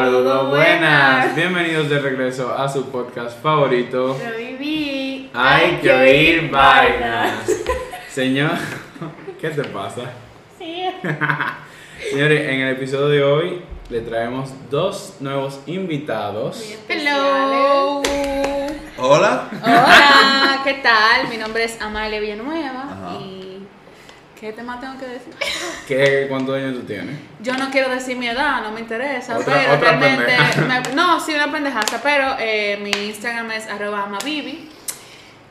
Saludos, buenas. Bienvenidos de regreso a su podcast favorito. Lo viví. Hay que oír vainas. Señor, ¿qué te pasa? Sí. Señores, en el episodio de hoy le traemos dos nuevos invitados. Hello. Hola. Hola, ¿qué tal? Mi nombre es Amalia Villanueva Ajá. y ¿qué tema tengo que decir? ¿Qué, ¿Cuántos años tú tienes? Yo no quiero decir mi edad, no me interesa, Otra- pero otra realmente me- no, sí una pendejaza, pero eh, mi Instagram es arroba amabibi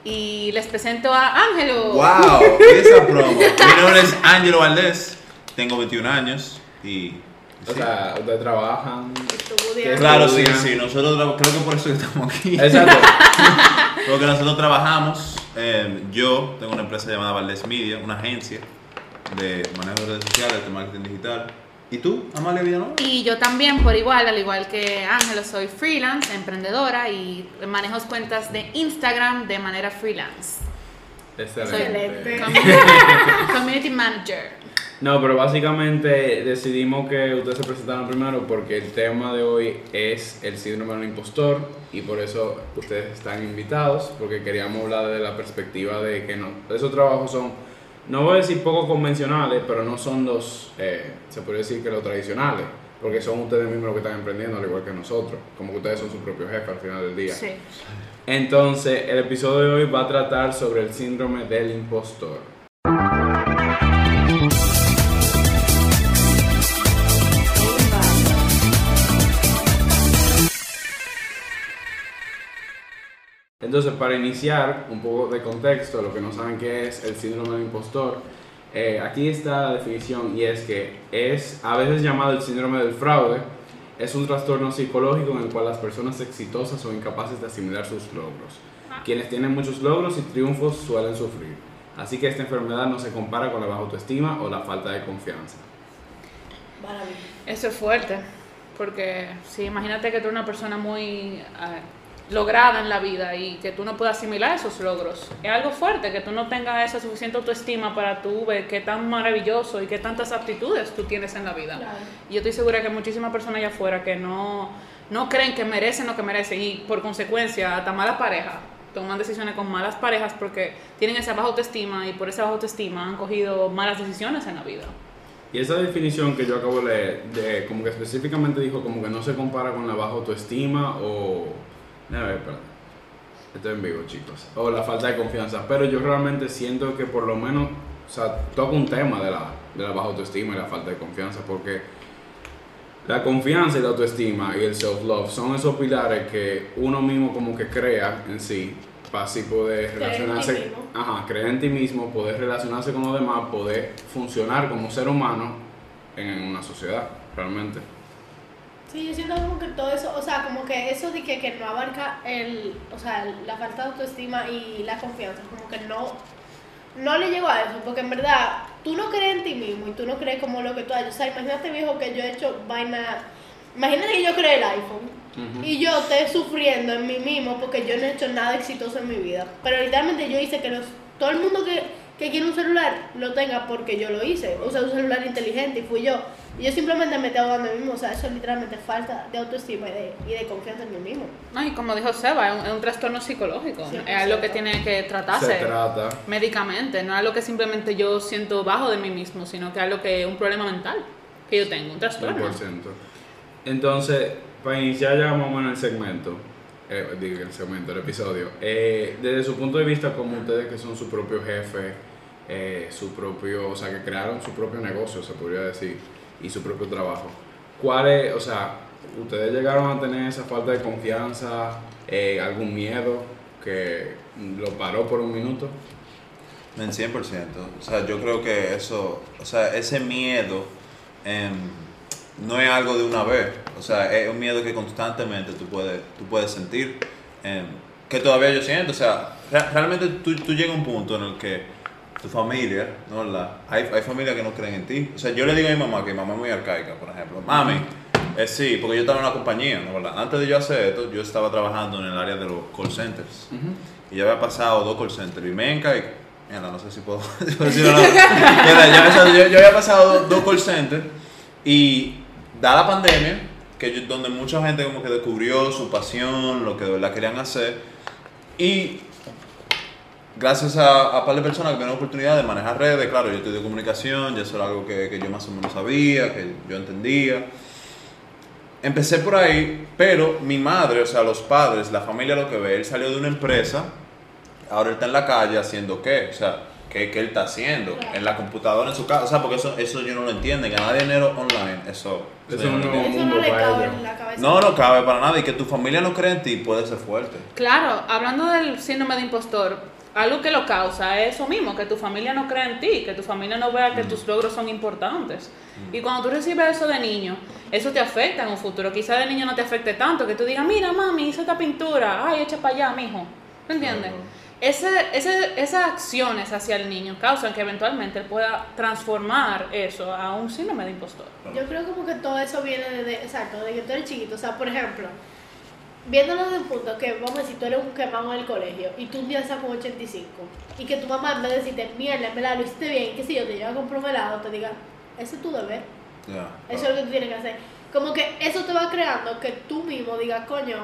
y les presento a Ángelo. Wow, esa promo. Mi nombre es Ángelo Valdés, tengo 21 años y. O sí. sea, ustedes trabajan. Claro, sí, estudian. sí, nosotros creo que por eso estamos aquí. Exacto. Porque nosotros trabajamos, eh, yo tengo una empresa llamada Valdés Media, una agencia de manejo de redes sociales, de marketing digital. ¿Y tú, Amalia Villanueva? Y yo también, por igual, al igual que Ángelo, soy freelance, emprendedora y manejo cuentas de Instagram de manera freelance. Excelente. Community, community manager. No, pero básicamente decidimos que ustedes se presentaran primero porque el tema de hoy es el síndrome del impostor y por eso ustedes están invitados porque queríamos hablar de la perspectiva de que no, esos trabajos son, no voy a decir poco convencionales, pero no son los, eh, se podría decir que los tradicionales, porque son ustedes mismos los que están emprendiendo al igual que nosotros, como que ustedes son su propio jefe al final del día. Sí. Entonces, el episodio de hoy va a tratar sobre el síndrome del impostor. Entonces, para iniciar un poco de contexto, lo que no saben qué es el síndrome del impostor, eh, aquí está la definición y es que es a veces llamado el síndrome del fraude, es un trastorno psicológico en el cual las personas exitosas son incapaces de asimilar sus logros. Quienes tienen muchos logros y triunfos suelen sufrir. Así que esta enfermedad no se compara con la baja autoestima o la falta de confianza. Eso es fuerte, porque sí, imagínate que tú eres una persona muy lograda en la vida y que tú no puedas asimilar esos logros. Es algo fuerte, que tú no tengas esa suficiente autoestima para tú ver qué tan maravilloso y qué tantas aptitudes tú tienes en la vida. Y yo estoy segura que hay muchísimas personas allá afuera que no, no creen que merecen lo que merecen y por consecuencia hasta malas parejas toman decisiones con malas parejas porque tienen esa baja autoestima y por esa baja autoestima han cogido malas decisiones en la vida. Y esa definición que yo acabo de leer, de, como que específicamente dijo como que no se compara con la baja autoestima o... A ver, espérate. Estoy en vivo, chicos. O la falta de confianza. Pero yo realmente siento que por lo menos, o sea, toca un tema de la, de la baja autoestima y la falta de confianza. Porque la confianza y la autoestima y el self-love son esos pilares que uno mismo como que crea en sí para así poder Creer en ti relacionarse, ajá, creer en ti mismo, poder relacionarse con los demás, poder funcionar como ser humano en una sociedad, realmente. Sí, yo siento como que todo eso, o sea, como que eso de que, que no abarca el, o sea, la falta de autoestima y la confianza, como que no, no le llego a eso, porque en verdad tú no crees en ti mismo y tú no crees como lo que tú haces. O sea, imagínate viejo que yo he hecho vaina, imagínate que yo creé el iPhone y yo esté sufriendo en mí mismo porque yo no he hecho nada exitoso en mi vida. Pero literalmente yo hice que los, todo el mundo que, que quiere un celular lo tenga porque yo lo hice. O sea, un celular inteligente y fui yo. Y yo simplemente me estoy ahogando a mí mismo. O sea, eso es literalmente falta de autoestima y de, y de confianza en mí mismo. No, y como dijo Seba, es un, es un trastorno psicológico. Sí, es algo que tiene que Se tratarse trata. médicamente. No es algo que simplemente yo siento bajo de mí mismo, sino que es algo que es un problema mental que yo tengo, un trastorno. 100%. Entonces, para iniciar ya más o menos el segmento, eh, digo el segmento, el episodio, eh, desde su punto de vista como ustedes que son su propio jefe, eh, su propio, o sea, que crearon su propio negocio, se podría decir, y su propio trabajo, ¿cuál es, o sea, ustedes llegaron a tener esa falta de confianza, eh, algún miedo que lo paró por un minuto? En 100%. O sea, yo creo que eso, o sea, ese miedo em, no es algo de una vez. O sea, es un miedo que constantemente tú puedes, tú puedes sentir. em, que todavía yo siento. O sea, re- realmente tú, tú llegas a un punto en el que tu familia, ¿no? La, hay, hay familias que no creen en ti. O sea, yo le digo a mi mamá, que mi mamá es muy arcaica, por ejemplo. Mami, eh, sí, porque yo estaba en una compañía, ¿no? ¿verdad? Antes de yo hacer esto, yo estaba trabajando en el área de los call centers. Y ya había pasado dos call centers. Y Menca y. Mierda, no sé si puedo si puedo decirlo o no. Yo, yo- yo había pasado dos, dos call centers. Y da la pandemia. que yo- donde mucha gente como que descubrió su pasión, lo que de verdad querían hacer. Y gracias a, a par de personas que tuvieron la oportunidad de manejar redes, claro, yo estudié comunicación, ya eso era algo que, que yo más o menos sabía, que yo entendía. Empecé por ahí, pero mi madre, o sea, los padres, la familia lo que ve, él salió de una empresa, ahora él está en la calle haciendo qué, o sea, ¿qué, qué él está haciendo? En la computadora, en su casa, o sea, porque eso, eso yo no lo entiendo, ganar dinero online, eso... Eso no no-. Eso no le mundo cabe para en la cabeza. No, no cabe para nada, y que tu familia no cree en ti puede ser fuerte. Claro, hablando del síndrome de impostor, algo que lo causa es eso mismo, que tu familia no cree en ti, que tu familia no vea que tus logros son importantes. Y cuando tú recibes eso de niño, eso te afecta en un futuro. Quizá de niño no te afecte tanto, que tú digas, mira mami, hice esta pintura, ay, echa para allá, mijo. ¿Me entiendes? Claro. Ese, ese, esas acciones hacia el niño causan que eventualmente él pueda transformar eso a un síndrome de impostor. Yo creo como que todo eso viene de, de- exacto, de que tú eres chiquito. O sea, por ejemplo, viéndolo desde un punto que, vamos a decir, tú eres un quemado en el colegio y tú un día sacas un 85 y que tu mamá en vez de decirte, mierda, en verdad lo hiciste bien, que si yo te llevo a comprar un helado, te diga, ese es tu deber, eso es lo que tú tienes que hacer. Como que eso te va creando que tú mismo digas, coño,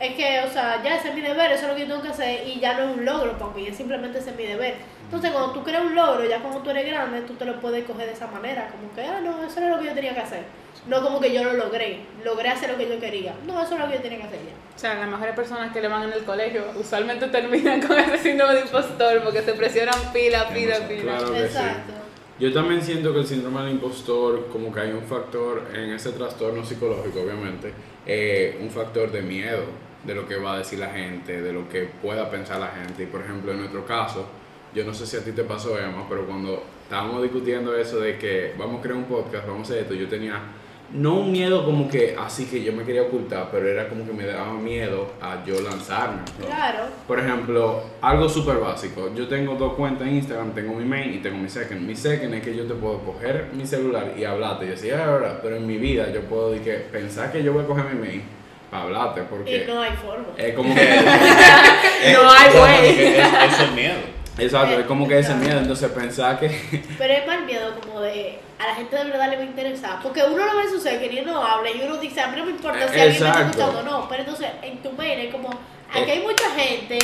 es que, o sea, ya ese es mi deber, eso es lo que yo tengo que hacer y ya no es un logro para mí, es simplemente ese es mi deber. Entonces, cuando tú creas un logro, ya cuando tú eres grande, tú te lo puedes coger de esa manera, como que, ah, no, eso era lo que yo tenía que hacer. No como que yo lo logré, logré hacer lo que yo quería. No, eso es lo que yo tenía que hacer ya. O sea, las mejores personas que le van en el colegio usualmente terminan con ese síndrome de impostor porque se presionan pila, pila, pila. Claro que sí. Exacto. Yo también siento que el síndrome del impostor, como que hay un factor en ese trastorno psicológico, obviamente, eh, un factor de miedo de lo que va a decir la gente, de lo que pueda pensar la gente. Y por ejemplo, en nuestro caso, yo no sé si a ti te pasó, Emma, pero cuando estábamos discutiendo eso de que vamos a crear un podcast, vamos a hacer esto, yo tenía no un miedo como que así que yo me quería ocultar, pero era como que me daba miedo a yo lanzarme. Claro. Por ejemplo, algo súper básico. Yo tengo dos cuentas en Instagram, tengo mi main y tengo mi second. Mi second es que yo te puedo coger mi celular y hablarte. Y decir, "Ah, ahora, pero en mi vida yo puedo que, pensar que yo voy a coger mi main para hablarte, porque Y no hay forma. es como que... No hay güey. Eso es miedo. Exacto, es como que ese miedo. Entonces pensar que... Pero es más miedo como de a la gente de verdad le va a interesar. Porque uno lo ve en su y uno habla y uno dice, a mí no me importa si alguien me está escuchando o no. Pero entonces en tu mail es como, aquí hay mucha gente,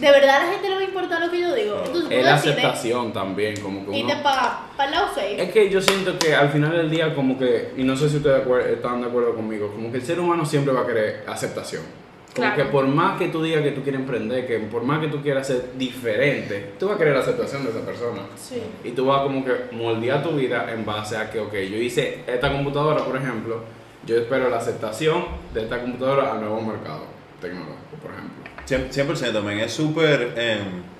de verdad a la gente le va a importar lo que yo digo. Entonces Es la aceptación también, como que y te para el lado safe. Es que yo siento que al final del día como que, y no sé si ustedes están de acuerdo conmigo, como que el ser humano siempre va a querer aceptación. Como Claro. que por más que tú digas que tú quieres emprender, que por más que tú quieras ser diferente, tú vas a querer la aceptación de esa persona. Sí. Y tú vas como que moldear tu vida en base a que, ok, yo hice esta computadora, por ejemplo, yo espero la aceptación de esta computadora al nuevo mercado tecnológico, por ejemplo. 100%, también es súper... em,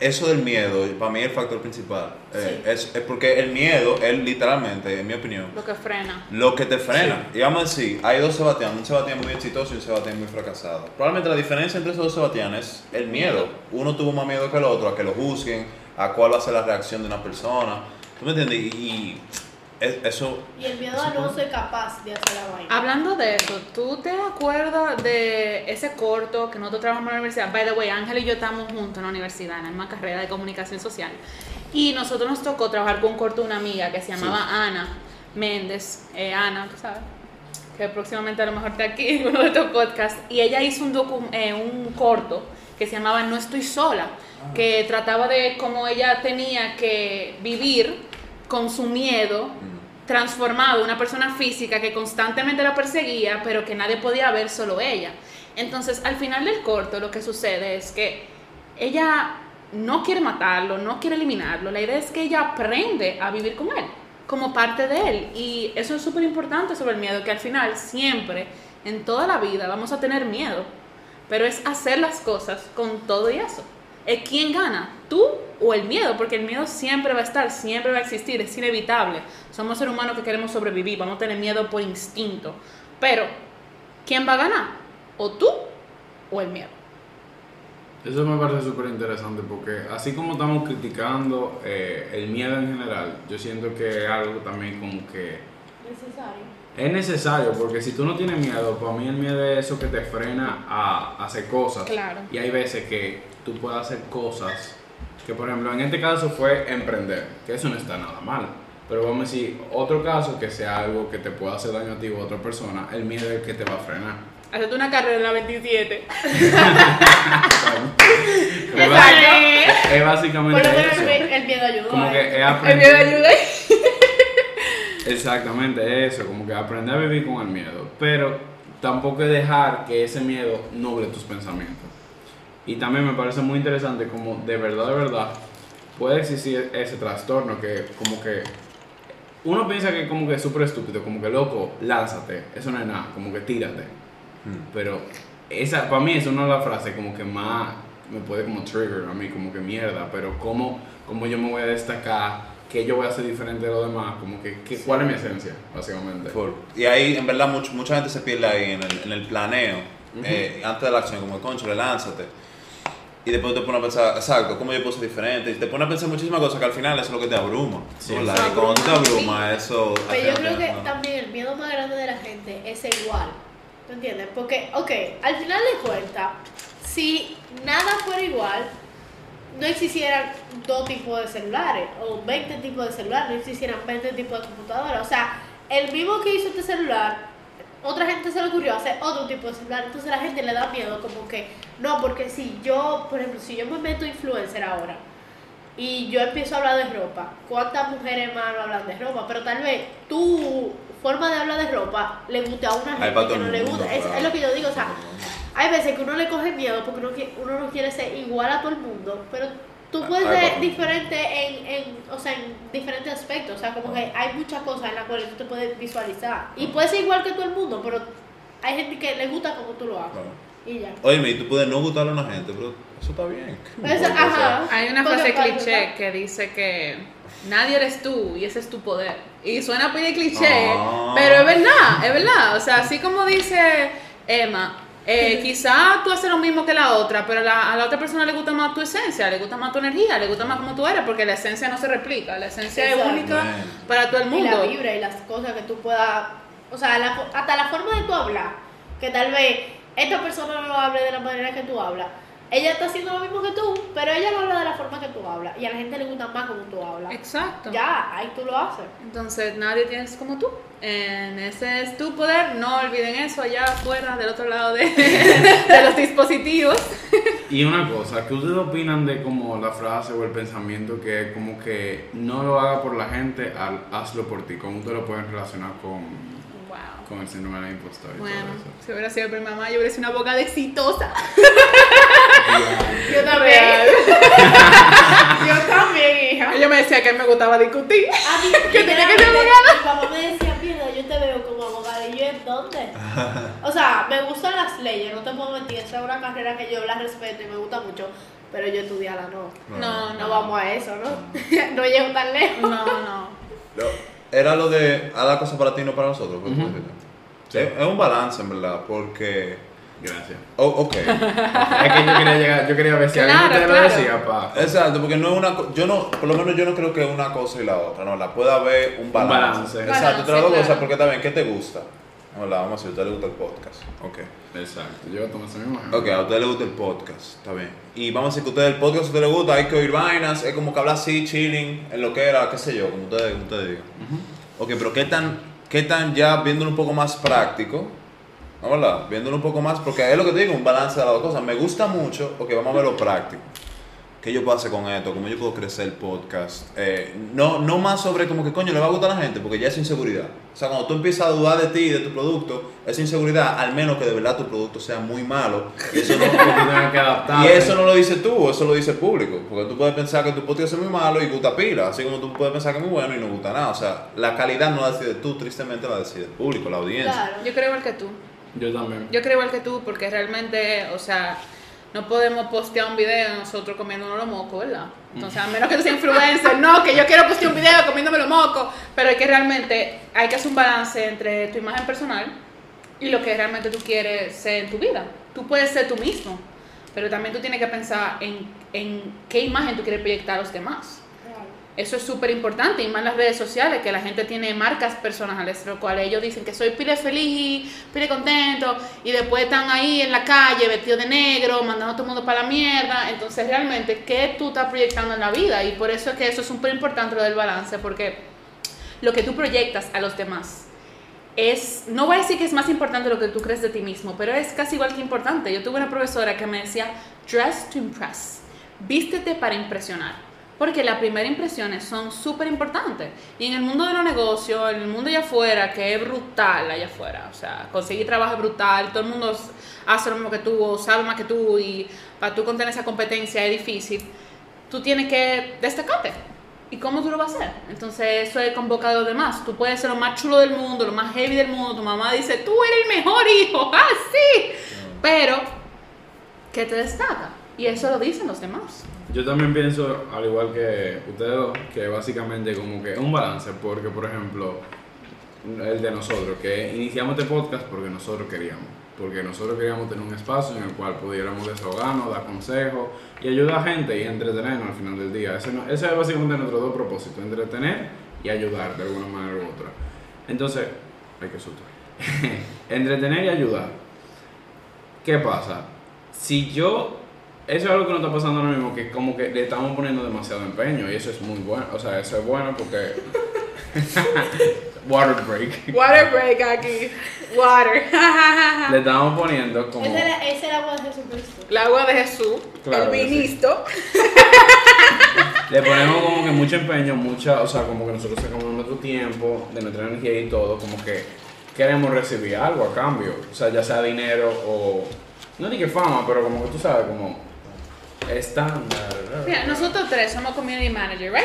eso del miedo, para mí es el factor principal. Eh, Sí. es, es porque el miedo es literalmente, en mi opinión, Lo que frena. lo que te frena. Y vamos a decir, hay dos Sebastián, un Sebastián muy exitoso y un Sebastián muy fracasado. Probablemente la diferencia entre esos dos Sebastián es el miedo. Uno tuvo más miedo que el otro, a que lo juzguen, a cuál va a ser la reacción de una persona. ¿Tú me entiendes? Y, y es- eso... Y el miedo a no ser capaz de hacer la vaina. Hablando de eso, ¿tú te acuerdas de ese corto que nosotros trabajamos en la universidad? By the way, Ángel y yo estamos juntos en la universidad, en la misma carrera de comunicación social. Y nosotros nos tocó trabajar con un corto de una amiga que se llamaba Ana Méndez. Eh, Ana, tú sabes, que próximamente a lo mejor está aquí en uno de estos podcasts. Y ella hizo un, docu- eh, un corto que se llamaba No estoy sola, que trataba de cómo ella tenía que vivir con su miedo transformado, una persona física que constantemente la perseguía, pero que nadie podía ver, solo ella. Entonces, al final del corto, lo que sucede es que ella no quiere matarlo, no quiere eliminarlo. La idea es que ella aprende a vivir con él, como parte de él. Y eso es súper importante sobre el miedo, que al final, siempre, en toda la vida, vamos a tener miedo. Pero es hacer las cosas con todo y eso. ¿Es quién gana? ¿Tú o el miedo? Porque el miedo siempre va a estar, siempre va a existir, es inevitable. Somos seres humanos que queremos sobrevivir, vamos a tener miedo por instinto. Pero, ¿quién va a ganar? ¿O tú o el miedo? Eso me parece súper interesante porque así como estamos criticando eh, el miedo en general, yo siento que es algo también como que Necesario. es necesario porque si tú no tienes miedo, para mí el miedo es eso que te frena a hacer cosas. Claro. Y hay veces que tú puedes hacer cosas que, por ejemplo, en este caso fue emprender, que eso no está nada mal. Pero vamos a decir, otro caso que sea algo que te pueda hacer daño a ti o a otra persona, el miedo es que te va a frenar. Hacerte una carrera en la 27. Es básicamente Por eso. el, el miedo ayuda. Como que es El miedo ayuda. Exactamente eso, como que aprender a vivir con el miedo. Pero tampoco dejar que ese miedo noble tus pensamientos. Y también me parece muy interesante como de verdad, de verdad, puede existir ese trastorno que como que uno piensa que como que es súper estúpido, como que loco, lánzate, eso no es nada, como que tírate. Mm. Pero esa, para mí es una de las frases como que más me puede como trigger a mí, como que mierda, pero cómo, cómo yo me voy a destacar, qué yo voy a hacer diferente de los demás, como que, que- cuál es mi esencia, básicamente. Full. Y ahí, en verdad, mucho- mucha gente se pierde ahí en el, en el planeo, eh, antes de la acción, como, concho, le lánzate. Y después te pones a pensar, exacto, ¿cómo yo puedo ser diferente? Y te pones a pensar muchísimas cosas que al final eso es lo que te abruma. Sí, eso y cuando te abruma, eso... Pero yo creo que no. también el miedo más grande de la gente es igual. ¿Tú entiendes? Porque, ok, al final de cuentas, si nada fuera igual, no existieran dos tipos de celulares o 20 tipos de celulares, no existieran 20 tipos de computadoras. O sea, el mismo que hizo este celular, otra gente se le ocurrió hacer otro tipo de celular. Entonces la gente le da miedo como que, no, porque si yo, por ejemplo, si yo me meto influencer ahora, y yo empiezo a hablar de ropa, ¿cuántas mujeres más no hablan de ropa? Pero tal vez tu forma de hablar de ropa le guste a una gente que no le mundo, gusta. Es, lo que yo digo, o sea, hay veces que uno le coge miedo porque uno, uno no quiere ser igual a todo el mundo, pero tú puedes ser diferente en, en, o sea, en diferentes aspectos, o sea, como que hay muchas cosas en las cuales tú te puedes visualizar. Y puedes ser igual que todo el mundo, pero hay gente que le gusta como tú lo haces. Claro. Y ya. Oye, y tú puedes no gustarle a una gente, pero eso está bien. ¿Qué me Eso- importa? O sea, ajá. Hay una frase cliché que dice que nadie eres tú y ese es tu poder. Y suena pide cliché, Ah. pero es verdad, es verdad. O sea, así como dice Emma, eh, quizá tú haces lo mismo que la otra, pero la- a la otra persona le gusta más tu esencia, le gusta más tu energía, le gusta más como tú eres, porque la esencia no se replica, la esencia es única Bueno. para todo el y la mundo. vibra y las cosas que tú puedas, o sea, la hasta la forma de tú hablar, que tal vez esta persona no hable de la manera que tú hablas. Ella está haciendo lo mismo que tú, pero ella no habla de la forma que tú hablas. Y a la gente le gusta más como tú hablas. Exacto. Ya, ahí tú lo haces. Entonces nadie tienes como tú. En ese es tu poder. No olviden eso allá afuera, del otro lado de, de los dispositivos. Y una cosa, ¿qué ustedes opinan de como la frase o el pensamiento que es como que no lo haga por la gente, al- hazlo por ti? ¿Cómo ustedes lo pueden relacionar con, Wow. con el síndrome del impostor y Bueno, todo eso? si hubiera sido mi mamá, yo hubiera sido una abogada exitosa. Yo también. Real. Yo también, hija. Ella me decía que me gustaba discutir. A mí, Que tenía que ser abogada. Mi papá me decía, mierda, yo te veo como abogada. Y yo, ¿en dónde? O sea, me gustan las leyes, no te puedo mentir. Esa es una carrera que yo la respeto y me gusta mucho. Pero yo estudiarla no. No, No vamos a eso, ¿no? no llego tan lejos. No, no. Lo- Era lo de haz la cosa para ti, no para nosotros. es un balance, en verdad, porque. Gracias. Oh, ok. Es que yo quería llegar, yo quería ver si alguien Claro, ustedes lo claro. decía, pa. Exacto, porque no es una co- yo no, por lo menos yo no creo que una cosa y la otra, no, la puede haber un balance. balance. Exacto, las dos claro. cosas, porque también, ¿qué te gusta? Hola, vamos a ver, a usted le gusta el podcast. Ok. Exacto, yo tomo mismo ejemplo. Ok, a usted le gusta el podcast, está bien. Y vamos a decir que a usted el podcast a usted le gusta, hay que oír vainas, es como que habla así, chilling, en lo que era, qué sé yo, como ustedes, como ustedes digan. Ok, pero ¿qué tan, qué tan ya viéndolo un poco más práctico? ¿No, verdad? Viéndolo un poco más, porque es lo que te digo, un balance de las dos cosas. Me gusta mucho, ok, vamos a ver lo práctico. ¿Qué yo puedo hacer con esto? ¿Cómo yo puedo crecer el podcast? Eh, no, no más sobre como que coño le va a gustar a la gente, porque ya es inseguridad. O sea, cuando tú empiezas a dudar de ti y de tu producto, es inseguridad, al menos que de verdad tu producto sea muy malo. Y eso no, y eso no lo dices tú, eso lo dice el público. Porque tú puedes pensar que tu podcast es muy malo y gusta pila, así como tú puedes pensar que es muy bueno y no gusta nada. O sea, la calidad no la decides tú, tristemente la decide el público, la audiencia. Claro. Yo creo igual que tú. Yo también. Yo creo igual que tú, porque realmente, o sea, no podemos postear un video de nosotros comiéndonos los mocos, ¿verdad? Entonces, a menos que tú seas influencer, no, que yo quiero postear un video comiéndome los mocos, pero es que realmente hay que hacer un balance entre tu imagen personal y lo que realmente tú quieres ser en tu vida. Tú puedes ser tú mismo, pero también tú tienes que pensar en, en qué imagen tú quieres proyectar a los demás. Eso es súper importante, y más las redes sociales, que la gente tiene marcas personales, lo cual ellos dicen que soy pile feliz, pile contento, y después están ahí en la calle vestidos de negro, mandando a todo el mundo para la mierda. Entonces, realmente, ¿qué tú estás proyectando en la vida? Y por eso es que eso es súper importante lo del balance, porque lo que tú proyectas a los demás es, no voy a decir que es más importante lo que tú crees de ti mismo, pero es casi igual que importante. Yo tuve una profesora que me decía, dress to impress, vístete para impresionar. Porque las primeras impresiones son súper importantes. Y en el mundo de los negocios, en el mundo allá afuera, que es brutal allá afuera, o sea, conseguir trabajo es brutal, todo el mundo hace lo mismo que tú, o sabe más que tú, y para tú contener esa competencia es difícil, tú tienes que destacarte. ¿Y cómo tú lo vas a hacer? Entonces, eso es convocado a los demás. Tú puedes ser lo más chulo del mundo, lo más heavy del mundo. Tu mamá dice, tú eres el mejor hijo. ¡Ah, sí! Pero, ¿qué te destaca? Y eso lo dicen los demás. Yo también pienso, al igual que ustedes dos, que básicamente como que es un balance, porque por ejemplo, el de nosotros, que iniciamos este podcast porque nosotros queríamos, porque nosotros queríamos tener un espacio en el cual pudiéramos desahogarnos, dar consejos y ayudar a gente y entretenernos al final del día. Ese, es básicamente nuestros dos propósitos, entretener y ayudar de alguna manera u otra. Entonces, hay que susto. entretener y ayudar. ¿Qué pasa? Si yo eso es algo que nos está pasando ahora mismo, que como que le estamos poniendo demasiado empeño y eso es muy bueno, o sea, eso es bueno porque... Water break. Water break aquí. Water. Le estamos poniendo como... Ese era, ese era agua de Jesucristo. El agua de Jesús. Claro el sí. ministro. Le ponemos como que mucho empeño, mucha, o sea, como que nosotros sacamos nuestro tiempo, de nuestra energía y todo, como que queremos recibir algo a cambio, o sea, ya sea dinero o, no ni que fama, pero como que tú sabes, como estándar. Mira, nosotros tres somos community manager, ¿right?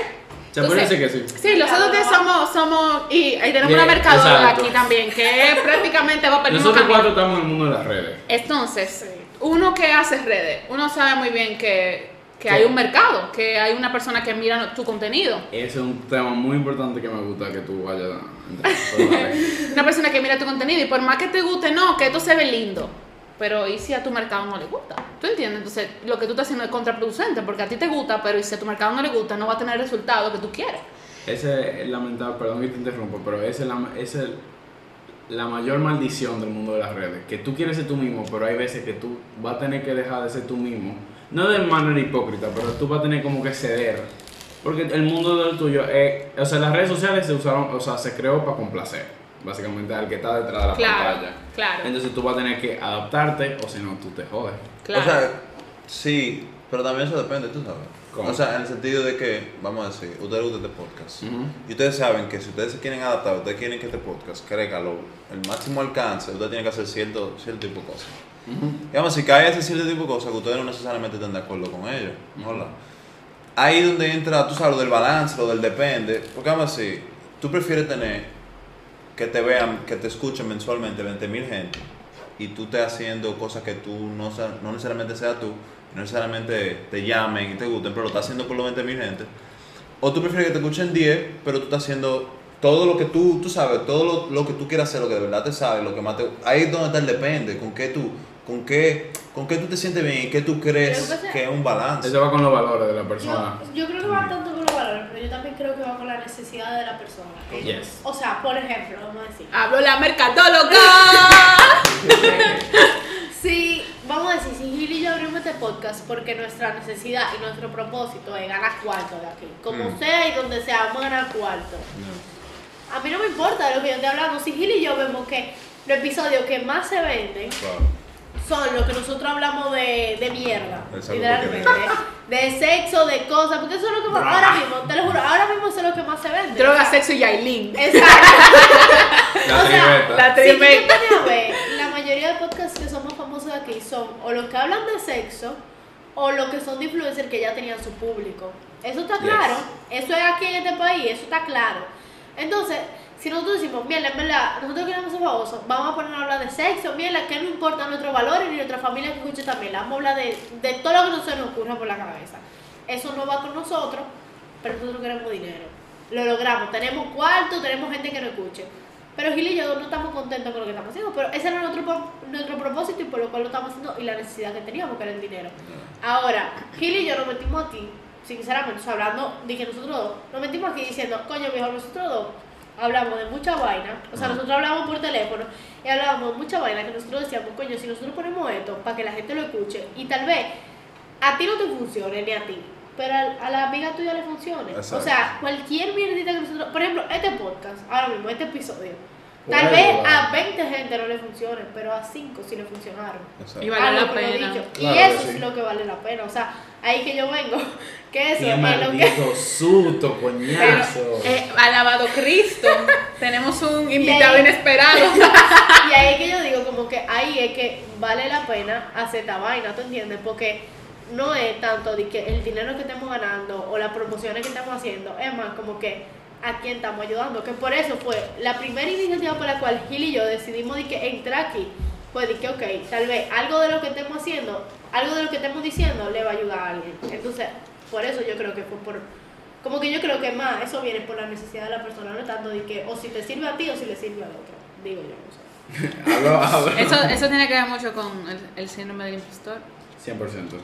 Se puede decir que sí. Sí, nosotros tres somos, somos, y ahí tenemos una Bien, mercadora exacto. aquí también, que prácticamente va el mismo Nosotros cuatro estamos en el mundo de las redes. Entonces, uno que hace redes, uno sabe muy bien que, que Sí. hay un mercado, que hay una persona que mira tu contenido. Ese es un tema muy importante que me gusta que tú vayas a entrar. Una persona que mira tu contenido y por más que te guste, no, que esto se ve lindo. Pero ¿y si a tu mercado no le gusta? ¿Tú entiendes? Entonces, lo que tú estás haciendo es contraproducente porque a ti te gusta, pero ¿y si a tu mercado no le gusta, no va a tener el resultado que tú quieres? Ese es lamentable, perdón que te interrumpa, pero esa es, la, es la mayor maldición del mundo de las redes. Que tú quieres ser tú mismo, pero hay veces que tú vas a tener que dejar de ser tú mismo. No de manera hipócrita, pero tú vas a tener como que ceder. Porque el mundo del tuyo es... O sea, las redes sociales se usaron, o sea, se creó para complacer. Básicamente al que está detrás de la Claro, pantalla. claro. Entonces tú vas a tener que adaptarte o si no, tú te jodes. Claro. O sea, sí, pero también eso depende, tú sabes. ¿Cómo? O sea, en el sentido de que, vamos a decir, ustedes les gusta este podcast. Y ustedes saben que si ustedes se quieren adaptar, ustedes quieren que este podcast crezca lo, el máximo alcance, ustedes tienen que hacer cierto, cierto tipo de cosas. Ujú. Digamos, si cae ese cierto tipo de cosas que ustedes no necesariamente estén de acuerdo con ellos. Hola. Ahí donde entra, tú sabes, lo del balance, lo del depende. Porque vamos a decir, tú prefieres tener que te vean, que te escuchen mensualmente 20 mil gente y tú estés haciendo cosas que tú no, sa- no necesariamente seas tú, no necesariamente te llamen y te gusten, pero lo estás haciendo por los 20 mil gente. O tú prefieres que te escuchen 10, pero tú estás haciendo todo lo que tú, tú sabes, todo lo, lo que tú quieras hacer, lo que de verdad te sabes, lo que más te... Ahí es donde está el depende, con qué tú, con qué, con qué tú te sientes bien y qué tú crees pues, que es un balance. Eso va con los valores de la persona. Yo, yo creo que va tanto con los valores, pero yo también creo que va con la necesidad de la persona. O sea, por ejemplo, vamos a decir, Hablo la mercadóloga. si, vamos a decir, si Gil y yo abrimos este podcast porque nuestra necesidad y nuestro propósito es ganar cuarto de aquí, como Mm. sea y donde sea, vamos a ganar cuarto. A mí no me importa de lo que yo estoy hablando, si Gil y yo vemos que los episodios que más se venden. Son los que nosotros hablamos de, de mierda, lo literalmente. De sexo, de cosas, porque eso es lo que más, ahora mismo, te lo juro, ahora mismo eso es lo que más se vende. Droga, sexo y Yailin. Exacto. La O sea, la- Si tú te Triveta. pones a ver, la mayoría de podcasts que son más famosos aquí son o los que hablan de sexo o los que son de influencers que ya tenían su público. Eso está Yes. claro. Eso es aquí en este país, eso está claro. Entonces, si nosotros decimos, mierda, en verdad, nosotros queremos ser famosos, vamos a poner a hablar de sexo, mierda, que no importa nuestros valores ni nuestra familia que escuche también, vamos a hablar de, de todo lo que no se nos ocurra por la cabeza. Eso no va con nosotros, pero nosotros queremos dinero. Lo logramos, tenemos cuarto, tenemos gente que nos escuche. Pero Gil y yo no estamos contentos con lo que estamos haciendo, pero ese era nuestro, nuestro propósito y por lo cual lo estamos haciendo y la necesidad que teníamos, que era el dinero. Ahora, Gil y yo nos metimos aquí, sinceramente, o sea, hablando de que nosotros dos, nos metimos aquí diciendo, coño viejo, nosotros dos hablamos de mucha vaina, o sea, nosotros hablamos por teléfono y hablábamos de mucha vaina que nosotros decíamos, coño, si nosotros ponemos esto para que la gente lo escuche y tal vez a ti no te funcione ni a ti, pero a, a la amiga tuya le funcione. Exacto. O sea, cualquier mierdita que nosotros. Por ejemplo, este podcast, ahora mismo, este episodio. Tal vez a 20 gente no le funcione, pero a 5 sí le funcionaron. Exacto. Y vale la pena. dicho. Claro y eso sí. es lo que vale la pena. O sea, ahí que yo vengo, que eso Qué es que. maldito Pero, coñazo. eh, alabado Cristo, tenemos un invitado ahí- inesperado. Y ahí es que yo digo, como que ahí es que vale la pena hacer esta vaina, ¿tú entiendes? Porque no es tanto de que el dinero que estamos ganando o las promociones que estamos haciendo, es más como que a quién estamos ayudando. Que por eso fue la primera iniciativa por la cual Gil y yo decidimos de que entrar aquí. De que, ok, tal vez algo de lo que estemos haciendo, algo de lo que estemos diciendo le va a ayudar a alguien. Entonces, por eso yo creo que fue por. Como que yo creo que más eso viene por la necesidad de la persona, no tanto de que o si te sirve a ti o si le sirve al otro. Digo yo, no sé. Hablo, hablo. Eso, eso tiene que ver mucho con el, el síndrome del impostor. 100%.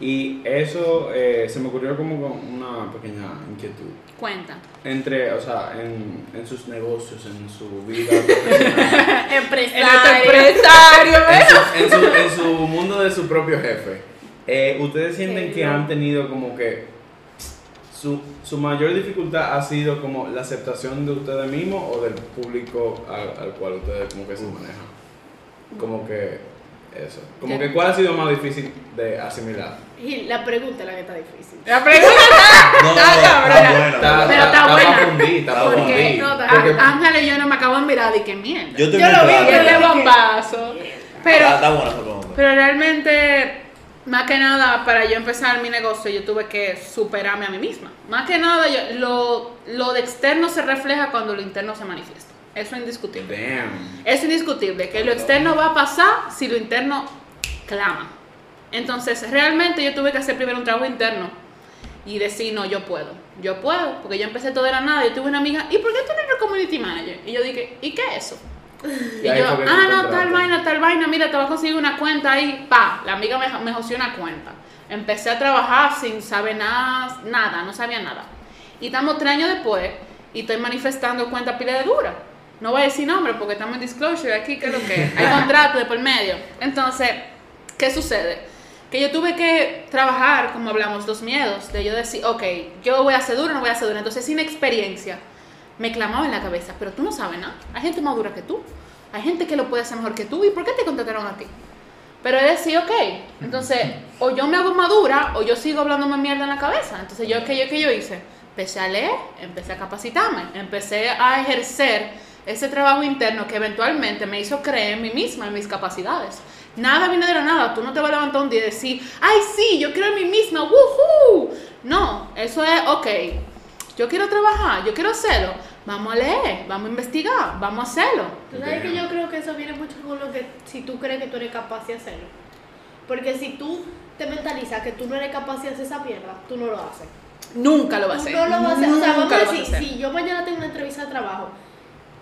Y eso eh, se me ocurrió como con una pequeña inquietud. Cuenta. Entre, o sea, en, en sus negocios, en su vida Empresario. empresario, en, su, en, su, en su mundo de su propio jefe, eh, ¿ustedes sienten Sí, que no. han tenido como que su, su mayor dificultad ha sido como la aceptación de ustedes mismos o del público al, al cual ustedes como que se manejan? Como que eso. Como que cuál ha sido más difícil de asimilar. Y la pregunta es la que está difícil. La pregunta está, No, está cabrona. buena. Está, Pero está buena. Porque- Á- Ángel y yo no me acabo de mirar y que mierda. Yo Yo lo vi, este pero- bombazo. Pero, Ah, está buena pero realmente, más que nada, para yo empezar mi negocio, yo tuve que superarme a mí misma. Más que nada, yo- lo, lo de externo se refleja cuando lo interno se manifiesta. Eso es indiscutible. Damn. Es indiscutible que lo externo va a pasar si lo interno clama. Entonces, realmente yo tuve que hacer primero un trabajo interno y decir, no, yo puedo, yo puedo, porque yo empecé todo de la nada. Yo tuve una amiga, ¿y por qué tú no eres community manager? Y yo dije, ¿y qué es eso? Y yo, ah, no, tal vaina, tal vaina, mira, te voy a conseguir una cuenta ahí, pa, la amiga me, me joció una cuenta. Empecé a trabajar sin saber nada, nada, no sabía nada. Y estamos tres años después y estoy manifestando cuenta pila de dura. No voy a decir nombre porque estamos en disclosure aquí, que lo que hay contrato de por medio. Entonces, ¿qué sucede? Que yo tuve que trabajar, como hablamos, los miedos, de yo decir, ok, yo voy a hacer duro, no voy a hacer duro. Entonces, sin experiencia, me clamaba en la cabeza, pero tú no sabes nada. Hay gente más dura que tú. Hay gente que lo puede hacer mejor que tú. ¿Y por qué te contrataron a ti? Pero es decir, ok, entonces, o yo me hago madura o yo sigo hablándome mierda en la cabeza. Entonces, yo, ¿qué yo, qué yo hice? Empecé a leer, empecé a capacitarme, empecé a ejercer ese trabajo interno que eventualmente me hizo creer en mí misma, en mis capacidades. Nada viene de la nada. Tú no te vas a levantar un día y decir, ay, sí, yo creo en mí misma, woohoo. No, eso es, ok, yo quiero trabajar, yo quiero hacerlo. Vamos a leer, vamos a investigar, vamos a hacerlo. Tú sabes que yo creo que eso viene mucho con lo que si tú crees que tú eres capaz de hacerlo. Porque si tú te mentalizas que tú no eres capaz de hacer esa mierda, tú no lo haces. Nunca lo va a hacer. no lo vas a hacer. O sea, vamos a vas decir, si yo mañana tengo una entrevista de trabajo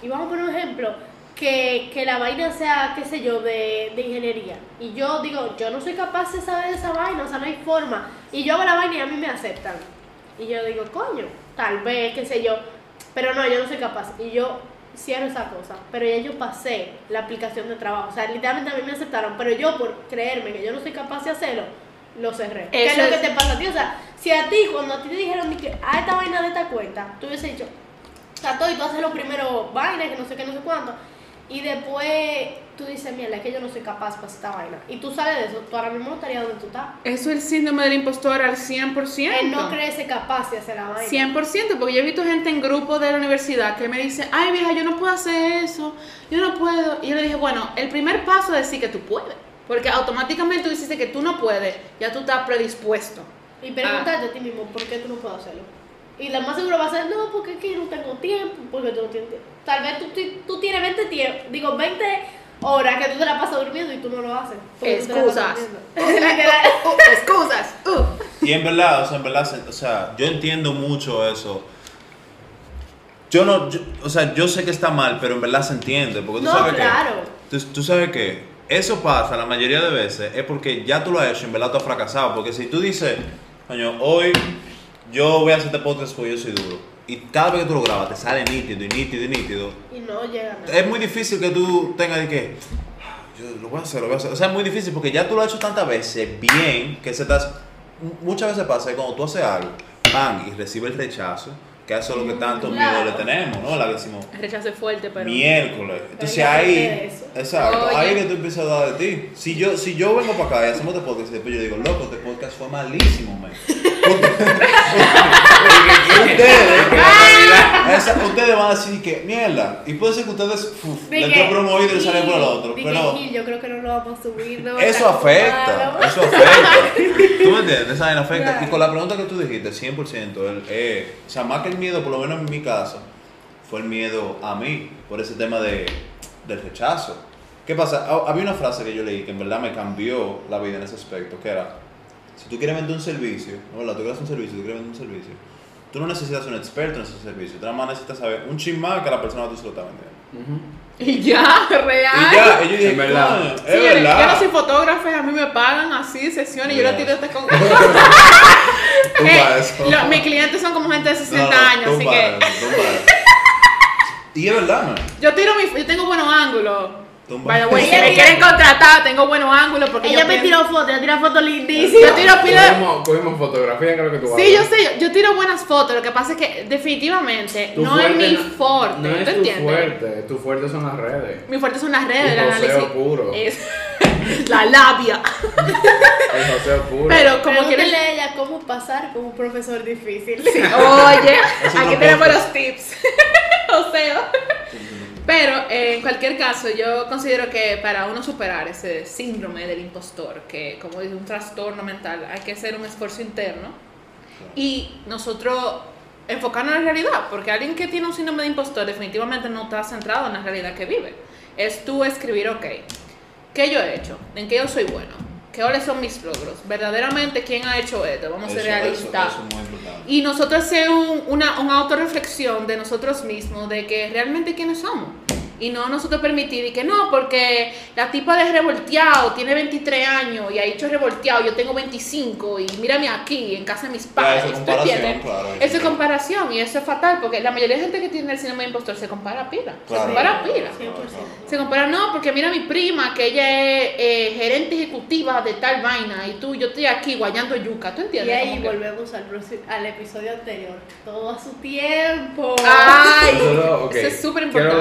y vamos a poner un ejemplo, que, que la vaina sea, qué sé yo, de, de ingeniería. Y yo digo, yo no soy capaz de saber esa vaina, o sea, no hay forma. Y yo hago la vaina y a mí me aceptan. Y yo digo, coño, tal vez, qué sé yo. Pero no, yo no soy capaz. Y yo cierro esa cosa. Pero ya yo pasé la aplicación de trabajo. O sea, literalmente a mí me aceptaron. Pero yo, por creerme que yo no soy capaz de hacerlo, lo cerré. ¿Qué es lo que te pasa a ti? O sea, si a ti, cuando a ti te dijeron que a esta vaina de esta cuenta, tú hubiese dicho, Tato, y tú haces lo primero vaina, que no sé qué, no sé cuánto. Y después tú dices, mierda, es que yo no soy capaz para esta vaina. Y tú sales de eso, tú ahora mismo no estarías donde tú estás. Eso es el síndrome del impostor al 100%. Él no creerse capaz de hacer la vaina. 100%, porque yo he visto gente en grupos de la universidad que me dice, ay vieja, yo no puedo hacer eso, yo no puedo. Y yo le dije, bueno, el primer paso es decir que tú puedes, porque automáticamente tú dices que tú no puedes, ya tú estás predispuesto. Y pregúntate a ti mismo, ¿por qué tú no puedes hacerlo? Y lo más seguro va a ser, no, porque es que yo no tengo tiempo, porque tú no tienes tiempo. Tal vez tú, tú tienes 20 tiempo, digo, 20 horas que tú te la pasas durmiendo y tú no lo haces. te la Excusas. Literal. excusas. uh. Y en verdad, o sea, en verdad, o sea, yo entiendo mucho eso. Yo no, yo- o sea, yo sé que está mal, pero en verdad se entiende, porque tú No, sabes claro. que, tú, tú sabes que eso pasa la mayoría de veces es porque ya tú lo has hecho, y en verdad tú has fracasado, porque si tú dices, coño, hoy yo voy a hacer este podcast porque yo soy duro, y cada vez que tú lo grabas te sale nítido y nítido y nítido, Y no llega a nada. es muy difícil que tú tengas de que "Ah, yo lo voy a hacer, lo voy a hacer. O sea, es muy difícil porque ya tú lo has hecho tantas veces bien que se te muchas veces pasa que cuando tú haces algo, pan, y recibes el rechazo, que eso es lo que tanto miedo Claro. le tenemos, ¿no? La que decimos, El rechazo es fuerte, pero. miércoles. Entonces que ahí, exacto, Oye. ahí es que tú empiezas a dar de ti. Si yo, si yo vengo para acá y hacemos este podcast y después yo digo, loco, este podcast fue malísimo, man. ustedes, esa- ustedes van a decir que mierda. Y puede ser que ustedes uf, le oído y le sale por el otro. Pero yo creo que no lo vamos a subir. no eso afecta, eso afecta. ¿Tú me entiendes? Esa vaina afecta. Claro. Y con la pregunta que tú dijiste, 100%, el, eh, o sea, más que el miedo, por lo menos en mi caso, fue el miedo a mí, por ese tema de, del rechazo. ¿Qué pasa? Ha- Había una frase que yo leí que en verdad me cambió la vida en ese aspecto, que era, si tú quieres vender un servicio, ¿no? ¿verdad? Tú quieres un servicio, tú quieres vender un servicio, tú no necesitas un experto en ese servicio, tú nada más necesitas saber un chin más que la persona que tú se lo está vendiendo. Y ya, real. Y ya, y yo dije, En verdad. "Coño, es Sí, verdad. yo no soy fotógrafa a mí me pagan así sesiones y yo lo tiro este con. Tumba Eh, eso. lo- mis clientes son como gente de 60 No, no, años, así que eso, tumba eso. Y es verdad, man. yo tiro mi, yo tengo buenos ángulos. The way, si me tira- quieren contratar, tengo buenos ángulos porque Ella yo me pienso- tiró fotos, ella tira fotos lindísimas. Yo tiro pila Cogimos, cogimos fotografía, creo que tú Sí, yo sé, yo tiro buenas fotos, lo que pasa es que definitivamente Tu no es mi no- fuerte, No ¿tú es tu entiendes? fuerte, tu fuerte son las redes. Mi fuerte son las redes, el El joseo análisis. puro. Es la labia. El joseo puro. Pero como quieres a ella cómo pasar con un profesor difícil. Oye, Eso aquí tenemos los tips. o sea. Pero eh, en cualquier caso, yo considero que para uno superar ese síndrome del impostor, que como dice un trastorno mental, hay que hacer un esfuerzo interno y nosotros enfocarnos en la realidad, porque alguien que tiene un síndrome de impostor definitivamente no está centrado en la realidad que vive. Es tú escribir, ok, ¿qué yo he hecho? ¿En qué yo soy bueno? ¿Cuáles son mis logros? Verdaderamente, ¿quién ha hecho esto? Vamos a ser realistas. Y nosotros hacer un- una, una autorreflexión de nosotros mismos, de que realmente quiénes somos. Y no nosotros permitir y que no, porque la tipa de revolteado tiene 23 años y ha hecho revolteado, yo tengo 25 y mírame aquí en casa de mis padres. esa ¿tú comparación, claro, eso Esa es claro. comparación y eso es fatal porque la mayoría de gente que tiene el síndrome de impostor se compara pila. Se compara pila. 100%. Se compara, no, porque mira mi prima, que ella es eh, gerente ejecutiva de tal vaina y tú, yo estoy aquí guayando yuca, ¿tú Y entiendes? ahí Como que- volvemos al, al episodio anterior. Todo a su tiempo. Ay, eso es súper importante.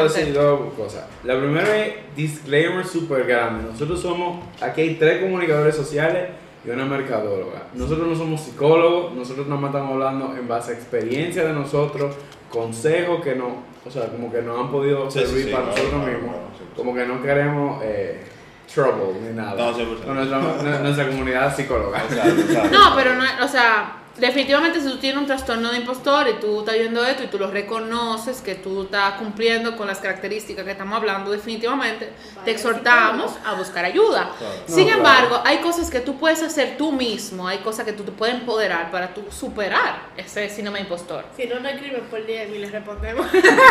Cosas. La primera es disclaimer súper grande. Nosotros somos, aquí hay tres comunicadores sociales y una mercadóloga. Nosotros no somos psicólogos, nosotros nada más estamos hablando en base a experiencia de nosotros, consejos que no, o sea, como que nos han podido Sí, servir sí, para nosotros claro, mismos. claro. Como que no queremos eh, trouble ni nada. No, 100%. Con nuestra, nuestra comunidad psicóloga. No, pero no, o sea, definitivamente si tú tienes un trastorno de impostor y tú estás viendo esto y tú lo reconoces, que tú estás cumpliendo con las características que estamos hablando, definitivamente te exhortamos a buscar ayuda. Claro. Sin No, embargo, hay cosas que tú puedes hacer tú mismo, hay cosas que tú te puedes empoderar para tú superar ese síndrome de impostor. Si no, no escriben por DM y les respondemos.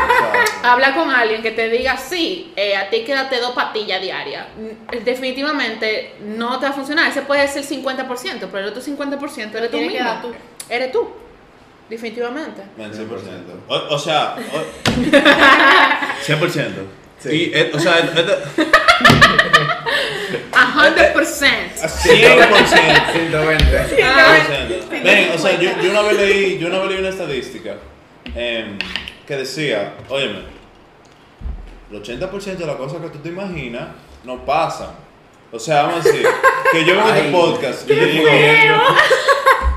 Habla con alguien que te diga, sí, eh, a ti quédate dos patillas diarias. Mm, Definitivamente no te va a funcionar. Ese puede ser el 50%, pero el otro 50% eres tú mismo. Eres tú. Definitivamente. Men, 100%. O, o sea, o- 100%. Sí. Y, eh, o sea, este- A hundred Eh, percent. 100%. 120. Ah, 100%. Ven, o sea, yo, yo una vez leí, yo una vez leí una estadística em, que decía, óyeme, el 80% de las cosas que tú te imaginas no pasan. O sea, vamos a decir, que yo vengo a Ay, este podcast y yo digo,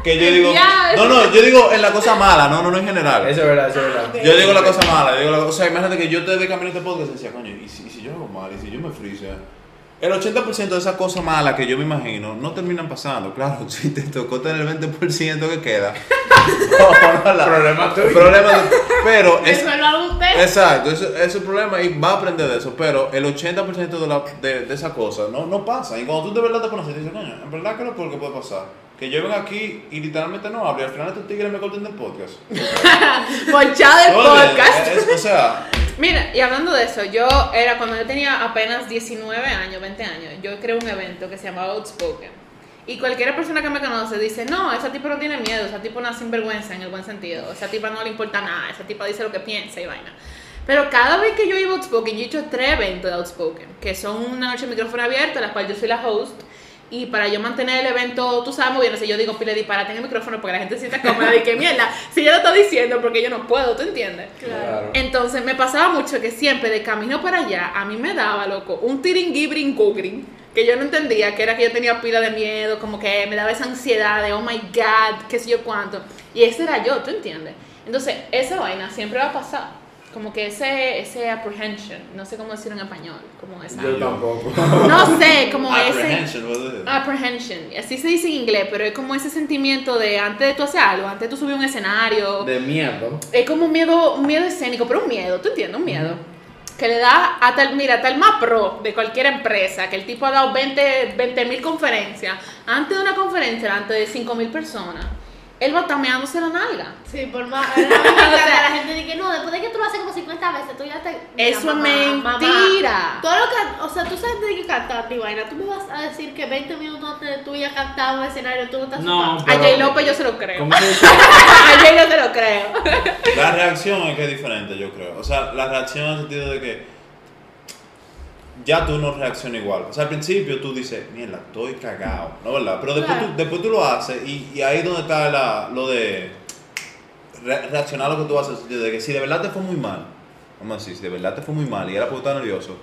que yo digo, no, no, yo digo en la cosa mala, no, no, no en general. Eso es verdad, eso es verdad. Yo digo la cosa mala, yo digo la cosa, o sea, imagínate que yo te de camino a este podcast y decía, coño, ¿y si, si yo hago mal? ¿Y si yo me friso? El 80% de esas cosas malas que yo me imagino no terminan pasando. Claro, si te tocó tener el 20% que queda. no, la- Problema tuyo. problema de- pero es, no. Exacto, eso ese es el problema y va a aprender de eso, pero el 80% de, la, de, de esa cosa no, no pasa. Y cuando tú de verdad te pones y dices, coño, en verdad que lo que puede pasar. Que yo venga aquí y literalmente no hable y al final estos tigres me corten del podcast. Ponchado el Oye, podcast. es- o sea, Mira, y hablando de eso, yo era cuando yo tenía apenas 19 años, 20 años, yo creé un evento que se llamaba Outspoken. Y cualquier persona que me conoce dice, no, esa tipa no tiene miedo, esa tipa no es sinvergüenza en el buen sentido, esa tipa no le importa nada, esa tipa dice lo que piensa y vaina. Pero cada vez que yo iba a Outspoken, yo he hecho tres eventos de Outspoken, que son una noche de micrófono abierto, en la cual yo soy la host, Y para yo mantener el evento, tú sabes, moviéndose, yo digo, pile disparate en el micrófono porque la gente se sienta cómoda y que mierda, si yo lo estoy diciendo porque yo no puedo, ¿tú entiendes? Claro. Entonces me pasaba mucho que siempre de camino para allá, a mí me daba, loco, un tiringibrin gugrin, que yo no entendía, que era que yo tenía pila de miedo, como que me daba esa ansiedad de, oh my god, qué sé yo cuánto. Y ese era yo, ¿tú entiendes? Entonces, esa vaina siempre va a pasar. Como que ese, ese apprehension, no sé cómo decirlo en español, como esa... Yo tampoco. No sé, como ese... Apprehension, what is it? Apprehension, así se dice en inglés, pero es como ese sentimiento de antes de tú hacer algo, antes de tú subir a un escenario, De miedo. es como un miedo, un miedo escénico, pero un miedo, ¿tú entiendes? Un miedo. Que le da hasta el, mira, el más pro de cualquier empresa, que el tipo ha dado 20 mil conferencias, antes de una conferencia, antes de 5 mil personas, él va tameándose la nalga. Sí, por más. encanta la gente dice que no, después de que tú lo haces como 50 veces, tú ya te. Eso es mentira. mamá, todo lo que. O sea, tú sabes de qué cantar, mi vaina. Tú me vas a decir que 20 minutos antes de tú ya cantar un escenario, tú no estás No, sudando. A Pero- Jay López yo se lo creo. A Jay no se lo creo. La reacción es que es diferente, yo creo. O sea, la reacción en el sentido de que ya tú no reaccionas igual. O sea, al principio tú dices, mierda, estoy cagado, ¿no verdad? Pero después, Claro. tú, después tú lo haces y, y ahí es donde está la, lo de re- reaccionar a lo que tú haces. De que si de verdad te fue muy mal, vamos a decir, si de verdad te fue muy mal y era porque estás nervioso,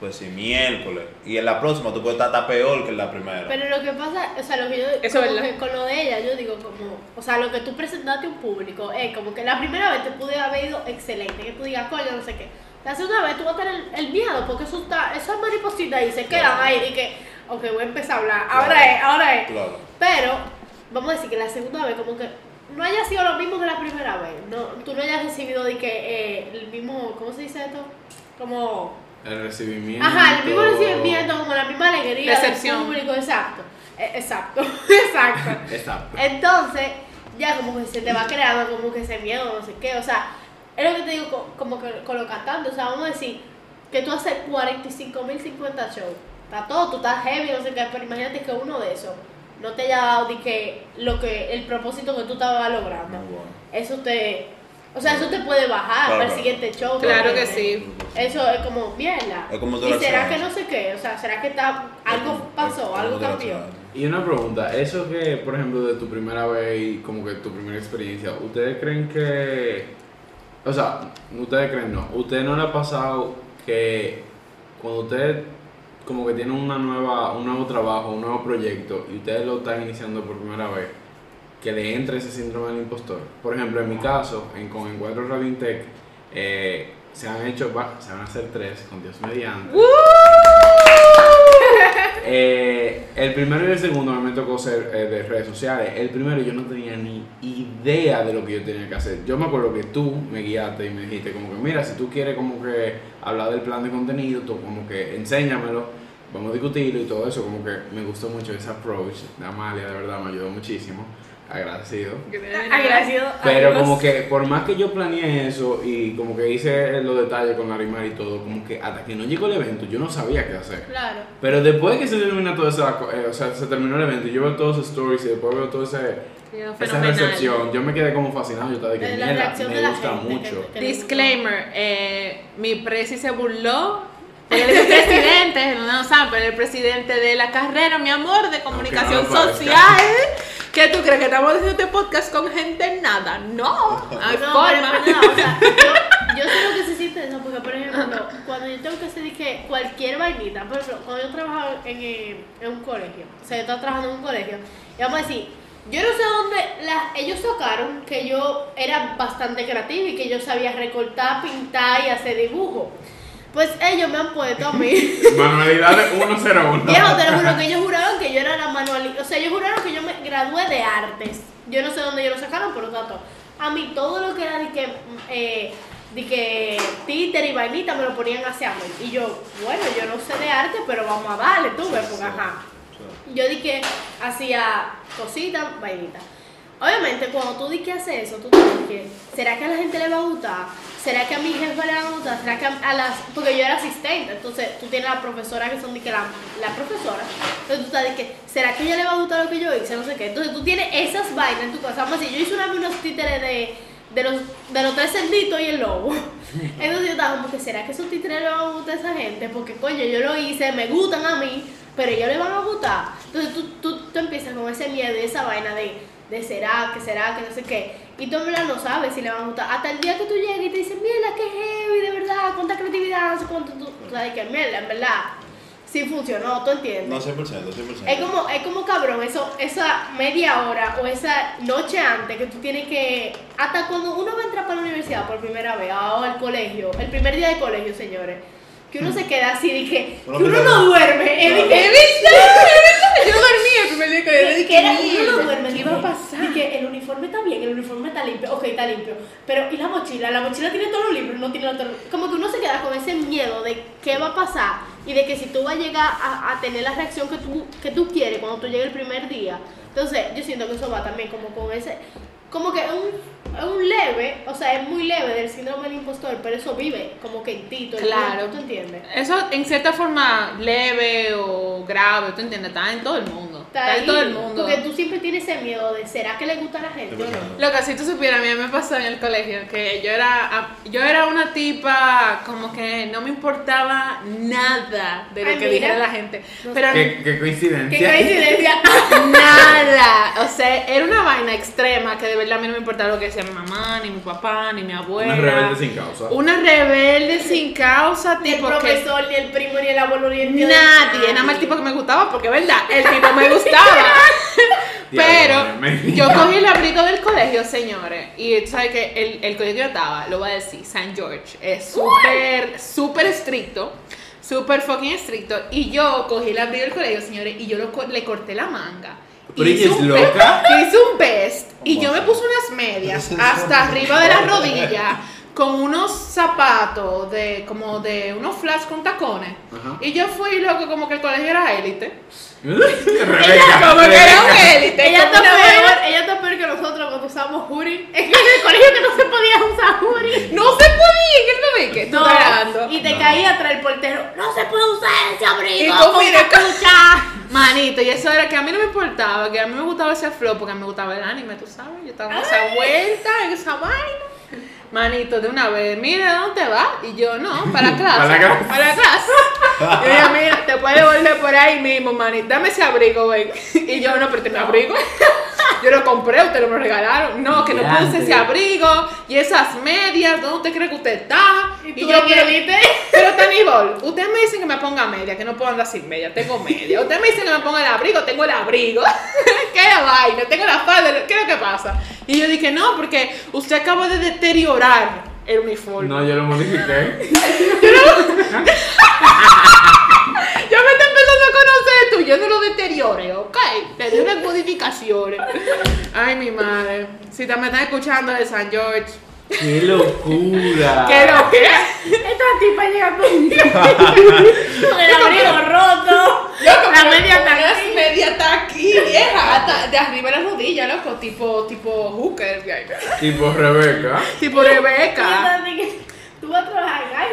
pues si miércoles. Y en la próxima tú puedes estar peor que en la primera. Pero lo que pasa, o sea, lo que yo. Eso es como verdad. que con lo de ella, yo digo, como. O sea, lo que tú presentaste a un público es como que la primera vez te pude haber ido excelente, que tú digas, coño, no sé qué. La segunda vez tú vas a tener el, el miedo, porque eso está, esas maripositas ahí se quedan Claro. ahí y que, ok, voy a empezar a hablar. Claro. Ahora es, ahora es. Claro. Pero, vamos a decir que la segunda vez, como que no haya sido lo mismo que la primera vez. No, tú no hayas recibido de que eh, el mismo, ¿cómo se dice esto? Como. El recibimiento. Ajá, el mismo recibimiento, como la misma alegría Recepción. del público, exacto. Eh, exacto, exacto. Exacto. Entonces, ya como que se te va creando como que ese miedo, no sé qué, o sea, es lo que te digo co- como que con los cantantes, o sea, vamos a decir que tú haces 45 mil 50 shows, está todo, tú estás heavy, no sé qué, pero imagínate que uno de esos no te haya dado de que lo que, el propósito que tú estabas logrando, bueno. eso te, o sea, eso te puede bajar Claro, para el siguiente show. Claro que sí. Eso es como mierda. Es como y será que no sé qué, o sea, será que está, algo pasó, algo cambió. Y una pregunta, eso que, por ejemplo, de tu primera vez y como que tu primera experiencia, ¿ustedes creen que, o sea, ustedes creen no, ¿ustedes no le ha pasado que cuando ustedes como que tienen una nueva, un nuevo trabajo, un nuevo proyecto y ustedes lo están iniciando por primera vez, que le entre ese síndrome del impostor? Por ejemplo, en mi caso, en, con Encuentro Radio Intec, eh, se han hecho, se van a hacer tres, con Dios mediante. Eh, el primero y el segundo me tocó ser eh, de redes sociales. El primero yo no tenía ni idea de lo que yo tenía que hacer. Yo me acuerdo que tú me guiaste y me dijiste como que mira, si tú quieres como que hablar del plan de contenido, tú como que enséñamelo, vamos a discutirlo y todo eso. Como que me gustó mucho ese approach de Amalia, de verdad me ayudó muchísimo. Agradecido. Agradecido. a Pero como que por más que yo planeé eso y como que hice los detalles con Larimar y todo, como que hasta que no llegó el evento yo no sabía qué hacer. Claro. Pero después que se termina todo eso, eh, o sea, se terminó el evento y yo veo todos esos stories y después veo toda ese, esa fenomenal. recepción, yo me quedé como fascinado, yo estaba de que Eh, la mierda, reacción de me la gusta gente mucho. que- que- Disclaimer, eh, mi presi se burló. El presidente, no lo saben, pero el presidente de la carrera, mi amor, de comunicación no social. ¿Qué tú crees que estamos haciendo este podcast con gente nada? No, hay No, forma. pero o sea, yo, yo sé lo que se siente eso, porque por ejemplo, cuando yo tengo que hacer que cualquier vainita, por ejemplo, cuando yo trabajaba en, eh, en un colegio, o sea, yo estaba trabajando en un colegio, y vamos a decir, yo no sé dónde las, ellos sacaron que yo era bastante creativa y que yo sabía recortar, pintar y hacer dibujo. Pues ellos me han puesto a mí. Manualidades 101. Viejo, te lo juro que ellos juraron que yo era la manualidad. O sea, ellos juraron que yo me gradué de artes. Yo no sé dónde ellos lo sacaron, pero tanto. A mí todo lo que era de que, eh, de que títer y vainita me lo ponían hacia mí. Y yo, bueno, yo no sé de arte, pero vamos a darle, tú ves, porque ajá. Yo di que hacía cositas, vainitas. Obviamente, cuando tú di que haces eso, tú te dices que, ¿será que a la gente le va a gustar? ¿Será que a mi jefe le va a gustar? ¿Será que a, a las...? Porque yo era asistente, entonces tú tienes la profesora que son de que la, la profesora. Entonces tú estás de que, ¿será que a ella le va a gustar lo que yo hice? No sé qué. Entonces tú tienes esas vainas en tu casa. Vamos a decir, yo hice una vez unos títeres de, de, los, de los tres cerditos y el lobo. Entonces yo estaba como que, ¿será que esos títeres le van a gustar a esa gente? Porque, coño, yo lo hice, me gustan a mí. pero ellos le van a gustar. Entonces tú, tú, tú empiezas con ese miedo y esa vaina de, de será, que será, que no sé qué. Y tú en verdad no sabes si le van a gustar. Hasta el día que tú llegas y te dicen, mierda, qué heavy, de verdad, cuánta creatividad, no sé cuánto. Tú, tú sabes que mierda, en verdad, sí funcionó, ¿tú entiendes? No, 100%, 100%. Es como, es como cabrón, eso, esa media hora o esa noche antes que tú tienes que. Hasta cuando uno va a entrar para la universidad por primera vez o al colegio, el primer día de colegio, señores, que uno se queda así de que, Uno que uno no duerme. De Yo dormí el primer día que le que, que era, uno no duerme. ¿Qué iba a pasar? que el uniforme está bien, el uniforme está limpio, ok, está limpio. Pero, ¿y la mochila? La mochila tiene todos los libros, no tiene los- Como que uno se queda con ese miedo de qué va a pasar y de que si tú vas a llegar a, a tener la reacción que tú, que tú quieres cuando tú llegues el primer día. Entonces, yo siento que eso va también como con ese. Como que es un, es un leve, o sea, es muy leve del síndrome del impostor, pero eso vive como que en ti, todo el Claro. ¿tú entiendes? Eso en cierta forma leve o grave, ¿tú entiendes? Está en todo el mundo. Está, ahí, todo el mundo. Porque tú siempre tienes ese miedo de, ¿será que le gusta a la gente o no? 100%. Lo que si tú supieras, a mí me pasó en el colegio que yo era, yo era una tipa como que no me importaba nada de lo Ay, que mira. dijera la gente. No Pero Qué, qué Qué coincidencia. coincidencia. nada. O sea, era una vaina extrema que de verdad a mí no me importaba lo que decía mi mamá, ni mi papá, ni mi abuela. Una rebelde sin causa. Una rebelde sin causa, Ni el tipo que profesor, ni el primo, ni el abuelo, ni el tío. nadie, nada más el tipo que me gustaba, porque verdad, el tipo me gustaba. Pero Diablo, me- yo cogí el abrigo del colegio, señores, y tú sabes que el, el colegio que yo estaba, lo voy a decir, San George, es súper, súper estricto, súper fucking estricto, y yo cogí el abrigo del colegio, señores, y yo lo le corté la manga. Pero Hice es un loca. Hice un vest y ¿Cómo yo me puse unas medias hasta arriba de la rodilla con unos zapatos de como de unos flats con tacones. Ajá. Y yo fui loco como que el colegio era élite. Rebeca, Como que era un élite. Ella como está, peor, ella está peor que nosotros cuando usamos hoodie. Es que en el colegio que no se podía usar hoodie. No se podía, ¿qué no vi que tú No, grabando? y te No. caía atrás el portero. No se puede usar ese abrigo. Y tú, con mira, capucha". Manito, y eso era que a mí no me importaba, que a mí me gustaba ese flow, porque a mí me gustaba el anime, tú sabes, yo estaba en esa vuelta, en esa vaina. Manito, de una vez, mira, ¿dónde te vas? Y yo, no, para clase. Para clase. Para clase. Y ella, mira, te puedes volver por ahí mismo, manito, dame ese abrigo, güey. Y yo, no, pero es mi abrigo. Yo lo compré, ustedes me lo regalaron. No, que no puse ese abrigo y esas medias, ¿dónde usted cree que usted está? Y tú yo, pero, pero Tanibol, ustedes me dicen que me ponga media, que no puedo andar sin media, tengo media. Ustedes me dicen que me ponga el abrigo, tengo el abrigo. ¿Qué la vaina? Tengo la falda, ¿qué es lo que pasa? Y yo dije, no, porque usted acaba de deteriorar el uniforme. No, yo lo modifiqué. Yo me estoy empezando a conocer tú, yo no lo deteriore, ¿ok? Le di unas modificaciones. Ay, mi madre. Si te me están escuchando de San George, ¡Qué locura! ¿qué lo que? Esta tipa llega con el abrigo roto. La media está aquí. media está aquí, vieja, hasta de arriba de la rodilla, loco, tipo, tipo hooker, Tipo Rebeca. tipo Rebeca. Tú vas a trabajar.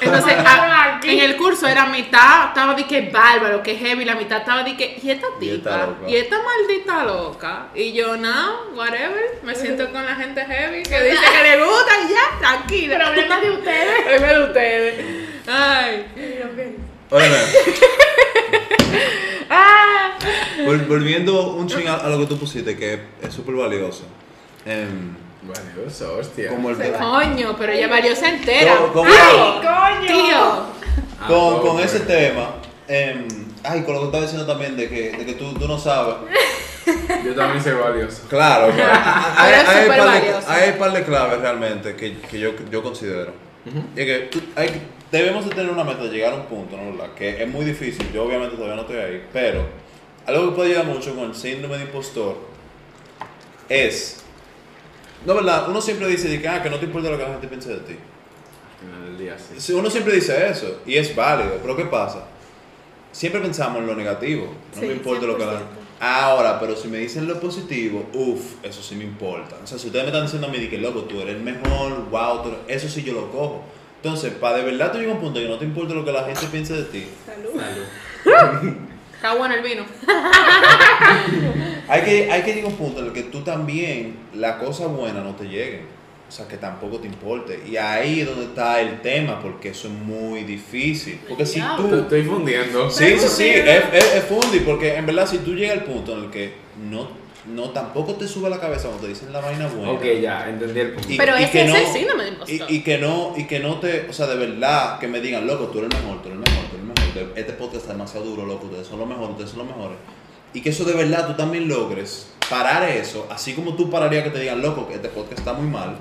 Entonces, Vamos a- aquí. en el curso era mitad, estaba de que bárbaro, que heavy, la mitad estaba de que, y esta Y esta tipa, loca. y esta maldita loca. Y yo, no, whatever, me siento con la gente heavy, que dice que le gusta y ya, tranquila. Problemas de ustedes. Problema de ustedes. Ay. Ah. vol- volviendo un ching a, a lo que tú pusiste, que es súper valioso. Em, Valioso, hostia. como el Coño, pero ella valiosa entera. Como- ¡Ay, coño! Tío. Ah, con, con ese tema, em, ay, con lo que estaba diciendo también de que, de que tú, tú no sabes. Yo también soy valioso. Claro, claro. hay, hay, par de, valioso. hay par de claves realmente que, que yo, yo considero. Y es que tú- hay debemos de tener una meta de llegar a un punto, ¿no? ¿Verdad? Que es muy difícil, yo obviamente todavía no estoy ahí, pero algo que puede ayudar mucho con el síndrome de impostor es, no, ¿verdad? Uno siempre dice de que, ah, que no te importa lo que la gente piense de ti. Al final del día, sí. Uno siempre dice eso y es válido, pero ¿qué pasa? Siempre pensamos en lo negativo, no Sí, me importa lo que la 100%. Ahora, pero si me dicen lo positivo, uff, eso sí me importa. O sea, si ustedes me están diciendo a mí de que loco, tú eres el mejor, wow, tú eres- eso sí yo lo cojo. Entonces, para de verdad tú llegas a un punto que no te importa lo que la gente piense de ti, Salud. Salud. Está bueno el vino. hay que, hay que llegar a un punto en el que tú también, la cosa buena no te lleguen. O sea, que tampoco te importe. Y ahí es donde está el tema, porque eso es muy difícil. Porque si Ya, Te tú... estoy fundiendo. Sí, sí, sí, es, es, es fundi, porque en verdad si tú llegas al punto en el que no, no tampoco te sube la cabeza cuando te dicen la vaina buena. Ok, ya, entendí el punto. Y- Pero y ese que es no- el síndrome de impostor. Y, y que no, y que no te, o sea, de verdad, que me digan, loco, tú eres mejor, tú eres mejor, tú eres el este podcast está demasiado duro, loco, ustedes son los mejores, ustedes son los mejores. Y que eso de verdad tú también logres parar eso, así como tú pararías que te digan, loco, que este podcast está muy mal.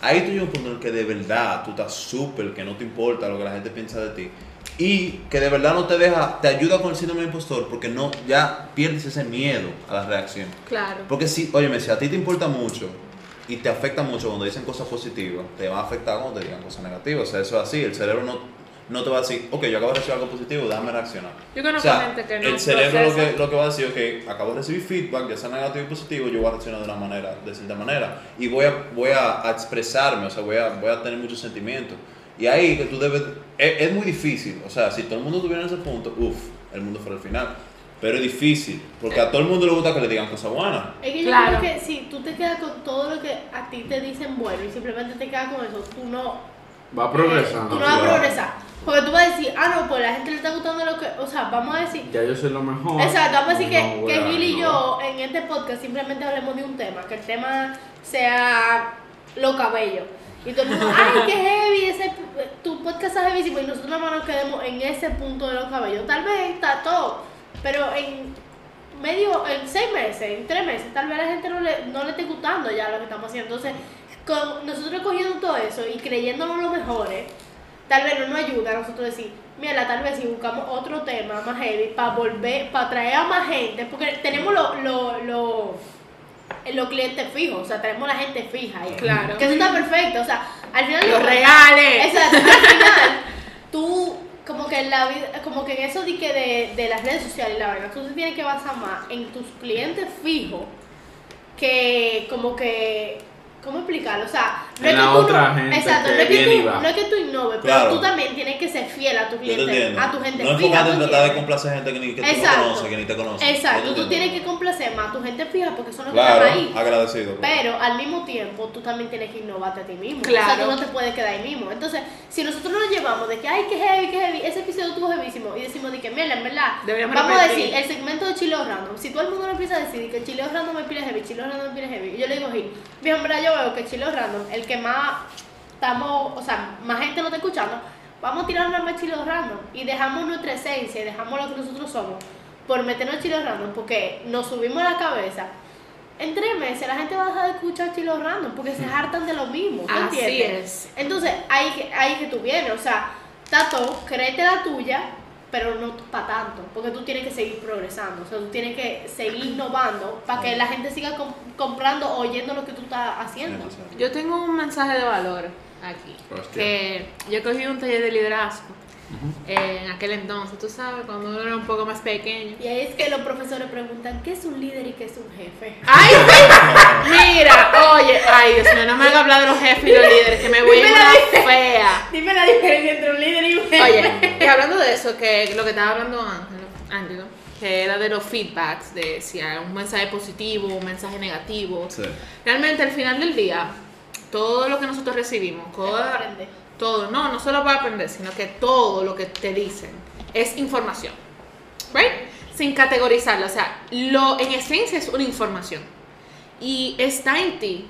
Ahí tú llegas un punto en el que de verdad tú estás súper, que no te importa lo que la gente piensa de ti. Y que de verdad no te deja, te ayuda con el síndrome de impostor porque no, ya pierdes ese miedo a la reacción. Claro. Porque si, óyeme, si a ti te importa mucho y te afecta mucho cuando dicen cosas positivas, te va a afectar cuando te digan cosas negativas. O sea, eso es así. El cerebro no, no te va a decir, ok, yo acabo de recibir algo positivo, déjame reaccionar. Yo conozco o sea, gente que no el cerebro lo que, lo que va a decir, ok, acabo de recibir feedback, ya sea negativo o positivo, yo voy a reaccionar de una manera, de cierta manera. Y voy a, voy a, a expresarme, o sea, voy a, voy a tener muchos sentimientos. Y ahí que tú debes, es, es muy difícil. O sea, si todo el mundo tuviera ese punto, uff, el mundo fuera el final. Pero es difícil, porque a todo el mundo le gusta que le digan cosas buenas. Es que yo Claro. creo que si tú te quedas con todo lo que a ti te dicen bueno y simplemente te quedas con eso, tú no, Va progresando. tú no vas a progresar. Porque tú vas a decir, ah, no, pues la gente le está gustando lo que, o sea, vamos a decir, Ya yo soy lo mejor. Exacto, vamos a decir que, No que Gil y yo en este podcast simplemente hablemos de un tema, que el tema sea los cabellos. Y todo el mundo, ay, qué heavy, ese, tu podcast es heavísimo y nosotros nada más nos quedemos en ese punto de los cabellos. Tal vez está todo, pero en medio, en seis meses, en tres meses, tal vez a la gente no le, no le esté gustando ya lo que estamos haciendo. Entonces, con nosotros cogiendo todo eso y creyéndonos los mejores, tal vez no nos ayuda a nosotros decir, mira, tal vez si buscamos otro tema más heavy para volver, para traer a más gente, porque tenemos los lo, lo, los clientes fijos, o sea, tenemos la gente fija ahí. Claro. Que eso está perfecto, o sea, al final... Los reales. Exacto, al final, tú, como que en la vida, como que en eso de que de, de las redes sociales y la verdad, tú te tienes que basar más en tus clientes fijos que como que ¿Cómo explicarlo? O sea, no es que tú no, gente exacto, que no es que, tú, no es que tú innoves, Claro. pero tú también tienes que ser fiel a tu cliente, a tu gente no fija. enfocarte en ¿tú tratar de complacer gente que, ni, que tú Exacto. no conoces, que ni te conoce. Exacto, tú tienes que complacer más a tu gente fija porque son los Claro, que están ahí. agradecido. claro. Pero al mismo tiempo, tú también tienes que innovarte a ti mismo. O Claro. sea, tú no te puedes quedar ahí mismo. Entonces, si nosotros nos llevamos de que, ay, qué heavy, qué heavy, ese episodio estuvo heavísimo, y decimos de que, mira, en verdad, Deberíamos vamos a decir, el segmento de chileo random, si todo el mundo lo empieza a decir que chileo random me pide heavy, chileo random me pide heavy, y yo le digo, Gil, bien, en verdad yo veo que chileo random, el que más estamos, o sea, más gente lo está escuchando, vamos a tirar una más chileo random, y dejamos nuestra esencia, y dejamos lo que nosotros somos, por meternos chileo random, porque nos subimos a la cabeza, en tres meses la gente va a dejar de escuchar chilos random porque se hartan de lo mismo. ¿tú Así entiendes? es. Entonces, ahí que, ahí que tú vienes. O sea, Tato, créete la tuya, pero no para tanto. Porque tú tienes que seguir progresando. O sea, tú tienes que seguir innovando para que la gente siga com- comprando o oyendo lo que tú estás haciendo. Yo tengo un mensaje de valor aquí. Hostia. Que yo cogí un taller de liderazgo eh, en aquel entonces, tú sabes, cuando uno era un poco más pequeño. Y ahí es que los profesores preguntan, ¿qué es un líder y qué es un jefe? ¡Ay! Mira, oye, ay, Dios mío, no me hagas hablar de los jefes y los líderes, que me voy una la fea. Dime la diferencia entre un líder y un jefe. Oye, y hablando de eso, que lo que estaba hablando Ángelo, Ángelo, que era de los feedbacks, de si hay un mensaje positivo, un mensaje negativo. Sí. Realmente al final del día, todo lo que nosotros recibimos, todo. Todo, no, no solo para aprender, sino que todo lo que te dicen es información. ¿Right? Sin categorizarla, o sea, lo en esencia es una información. Y está en ti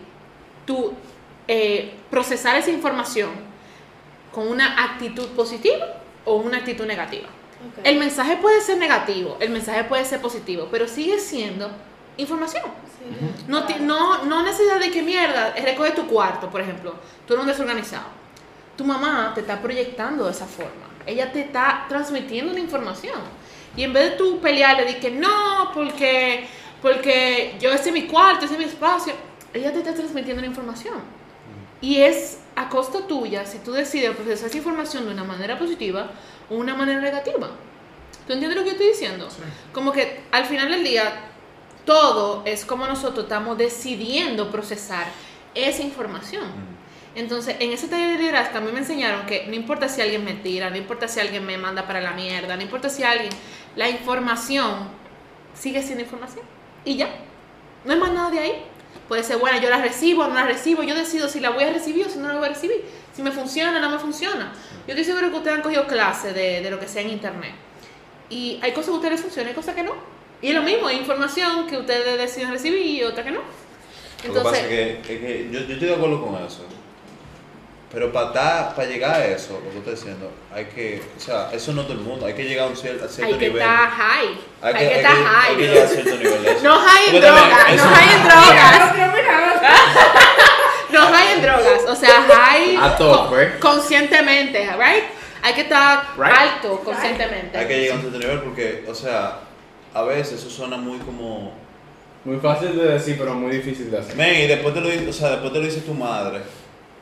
tu eh, procesar esa información con una actitud positiva o una actitud negativa. Ok. El mensaje puede ser negativo, el mensaje puede ser positivo, pero sigue siendo información. Sí, No, no, no necesidad de que mierda, recoge tu cuarto, por ejemplo. Tú eres un desorganizado. Tu mamá te está proyectando de esa forma. Ella te está transmitiendo una información. Y en vez de tú pelearle de que no, porque, porque yo ese es mi cuarto, ese es mi espacio, ella te está transmitiendo una información. Y es a costa tuya si tú decides procesar esa información de una manera positiva o una manera negativa. ¿Tú entiendes lo que yo estoy diciendo? Como que al final del día, todo es como nosotros estamos decidiendo procesar esa información. Entonces, en ese taller de liderazgo a mí me enseñaron que no importa si alguien me tira, no importa si alguien me manda para la mierda, no importa si alguien, la información sigue siendo información. Y ya, no hay más nada de ahí. puede ser buena, yo la recibo, no la recibo, yo decido si la voy a recibir o si no la voy a recibir, si me funciona o no me funciona. Yo estoy seguro que ustedes han cogido clases de, de lo que sea en internet. Y hay cosas que a ustedes les funcionan, hay cosas que no. Y es lo mismo, hay información que ustedes deciden recibir y otra que no. Lo que pasa es que, es que yo, yo estoy de acuerdo con eso. Pero para para llegar a eso, lo que estoy diciendo, hay que, o sea, eso no todo el mundo, hay que llegar a un cierto, a cierto hay que nivel. estar high. Hay, que, hay estar high. Hay que llegar a cierto nivel de eso. No high en drogas, no high en drogas. No high en drogas, o sea, high A tope. con- conscientemente, right? Hay que estar Right. alto conscientemente. Hay que llegar a un cierto nivel porque, o sea, a veces eso suena muy como... Muy fácil de decir, pero muy difícil de hacer. Men, y después te lo dice, o sea, después te lo dice tu madre.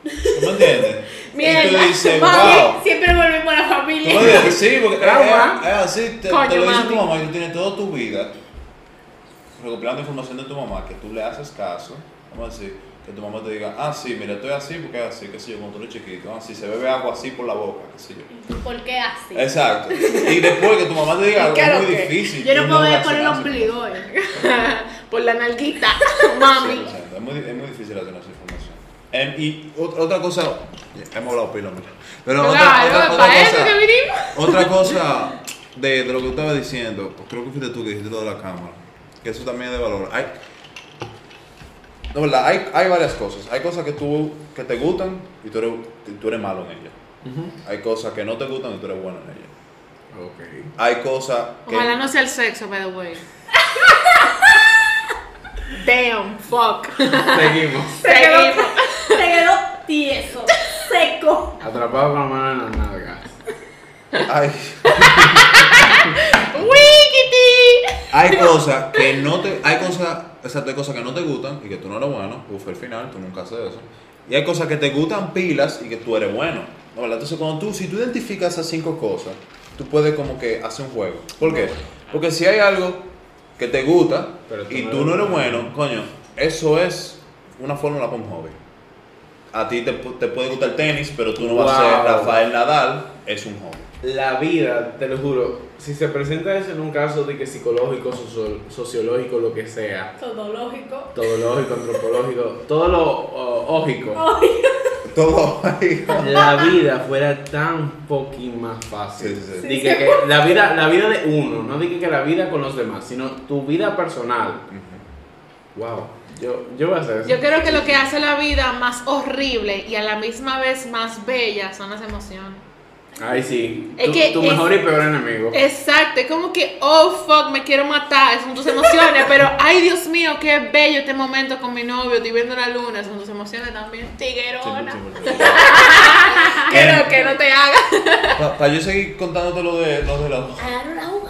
¿Tú me entiendes? y tú Mierda, dices, mami, wow. Siempre volvemos a la ¿Tú familia. me entiendes? Sí, porque Trauma. es, es así, te, Coño, te lo dice mami. tu mamá y tú tienes toda tu vida recopilando información de tu mamá que tú le haces caso, vamos a decir, que tu mamá te diga, ah, sí, mira, estoy así porque es así, qué sé yo, cuando tú eres chiquito, ah, sí, se bebe agua así por la boca, qué sé yo. ¿Por qué así? Exacto. Y después que tu mamá te diga algo Claro es muy que- difícil. Yo tú no puedo ver por el ombligo. eh. Por la nalguita, mami. 100%. Es muy, es muy difícil hacer esa Em, y ot- otra cosa, hemos hablado pila, mira. Pero otra, Claro, otra, otra para eso cosa, que vinimos. otra cosa de, de lo que tú estabas diciendo, pues creo que fuiste tú que dijiste lo de la cámara, que eso también es de valor. Hay, no, verdad, hay, hay varias cosas. Hay cosas que tú que te gustan y tú eres, tú eres malo en ellas. Hay cosas que no te gustan y tú eres bueno en ellas. Ok. Hay cosas que... Ojalá no sea el sexo, by the way. Damn, fuck. Seguimos. Seguimos. Se quedó tieso, seco. Atrapado con la mano en las nalgas. Hay, Wikiti. hay cosas que no te... Hay cosas... Exacto, hay cosas que no te gustan y que tú no eres bueno. Uf, el final, tú nunca haces eso. Y hay cosas que te gustan pilas y que tú eres bueno. ¿no? Entonces, cuando tú, si tú identificas esas cinco cosas, tú puedes como que hacer un juego. ¿Por qué? Porque si hay algo que te gusta Pero tú y no tú no eres bueno. bueno, coño, eso es una fórmula para un hobby. A ti te, pu- te puede gustar el tenis, pero tú no vas a ser. Rafael Nadal, es un hobby. La vida, te lo juro, si se presenta eso en un caso de que psicológico, socio- sociológico, lo que sea, Todo lógico. todo lógico, antropológico, todo lo oh, ógico, Todo la vida fuera tan fucking más fácil. Sí, sí, sí. Di que, que la vida, la vida de uno, no diga que la vida con los demás, sino tu vida personal. Wow, yo, yo voy a hacer eso. Yo creo que lo que hace la vida más horrible y a la misma vez más bella son las emociones. Ay, sí. Es tu, que tu es- mejor y peor enemigo. Exacto, es como que, oh fuck, me quiero matar, son tus emociones, pero ay Dios mío, qué bello este momento con mi novio, estoy viendo la luna, son tus emociones también. Tiguerona. Que no, que no te haga. Para yo seguir contándote lo de, lo de los... Agarra la uva,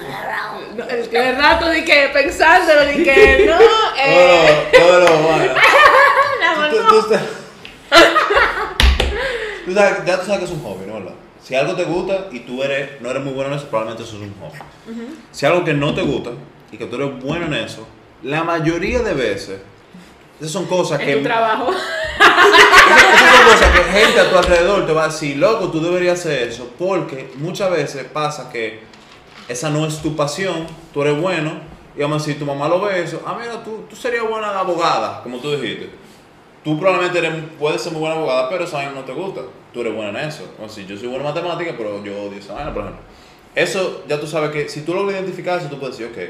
El que de rato de que pensándolo, de que no, eh, bueno. la Tú- tú sabes- ya tú sabes que es un hobby, ¿no? ¿verdad? Si algo te gusta y tú eres, no eres muy bueno en eso, probablemente eso es un hobby. Si algo que no te gusta y que tú eres bueno en eso, la mayoría de veces, esas son cosas que... En tu trabajo. Esas, esas son cosas que gente a tu alrededor te va a decir, loco, tú deberías hacer eso, porque muchas veces pasa que esa no es tu pasión, tú eres bueno, y vamos a decir, tu mamá lo ve eso, ah, mira, tú, tú serías buena abogada, como tú dijiste. Tú probablemente eres, puedes ser muy buena abogada, pero esa no te gusta. Tú eres buena en eso. O yo soy buena en matemáticas, pero yo odio esa vaina, por ejemplo. Eso, ya tú sabes que si tú logras identificar eso, tú puedes decir, ok,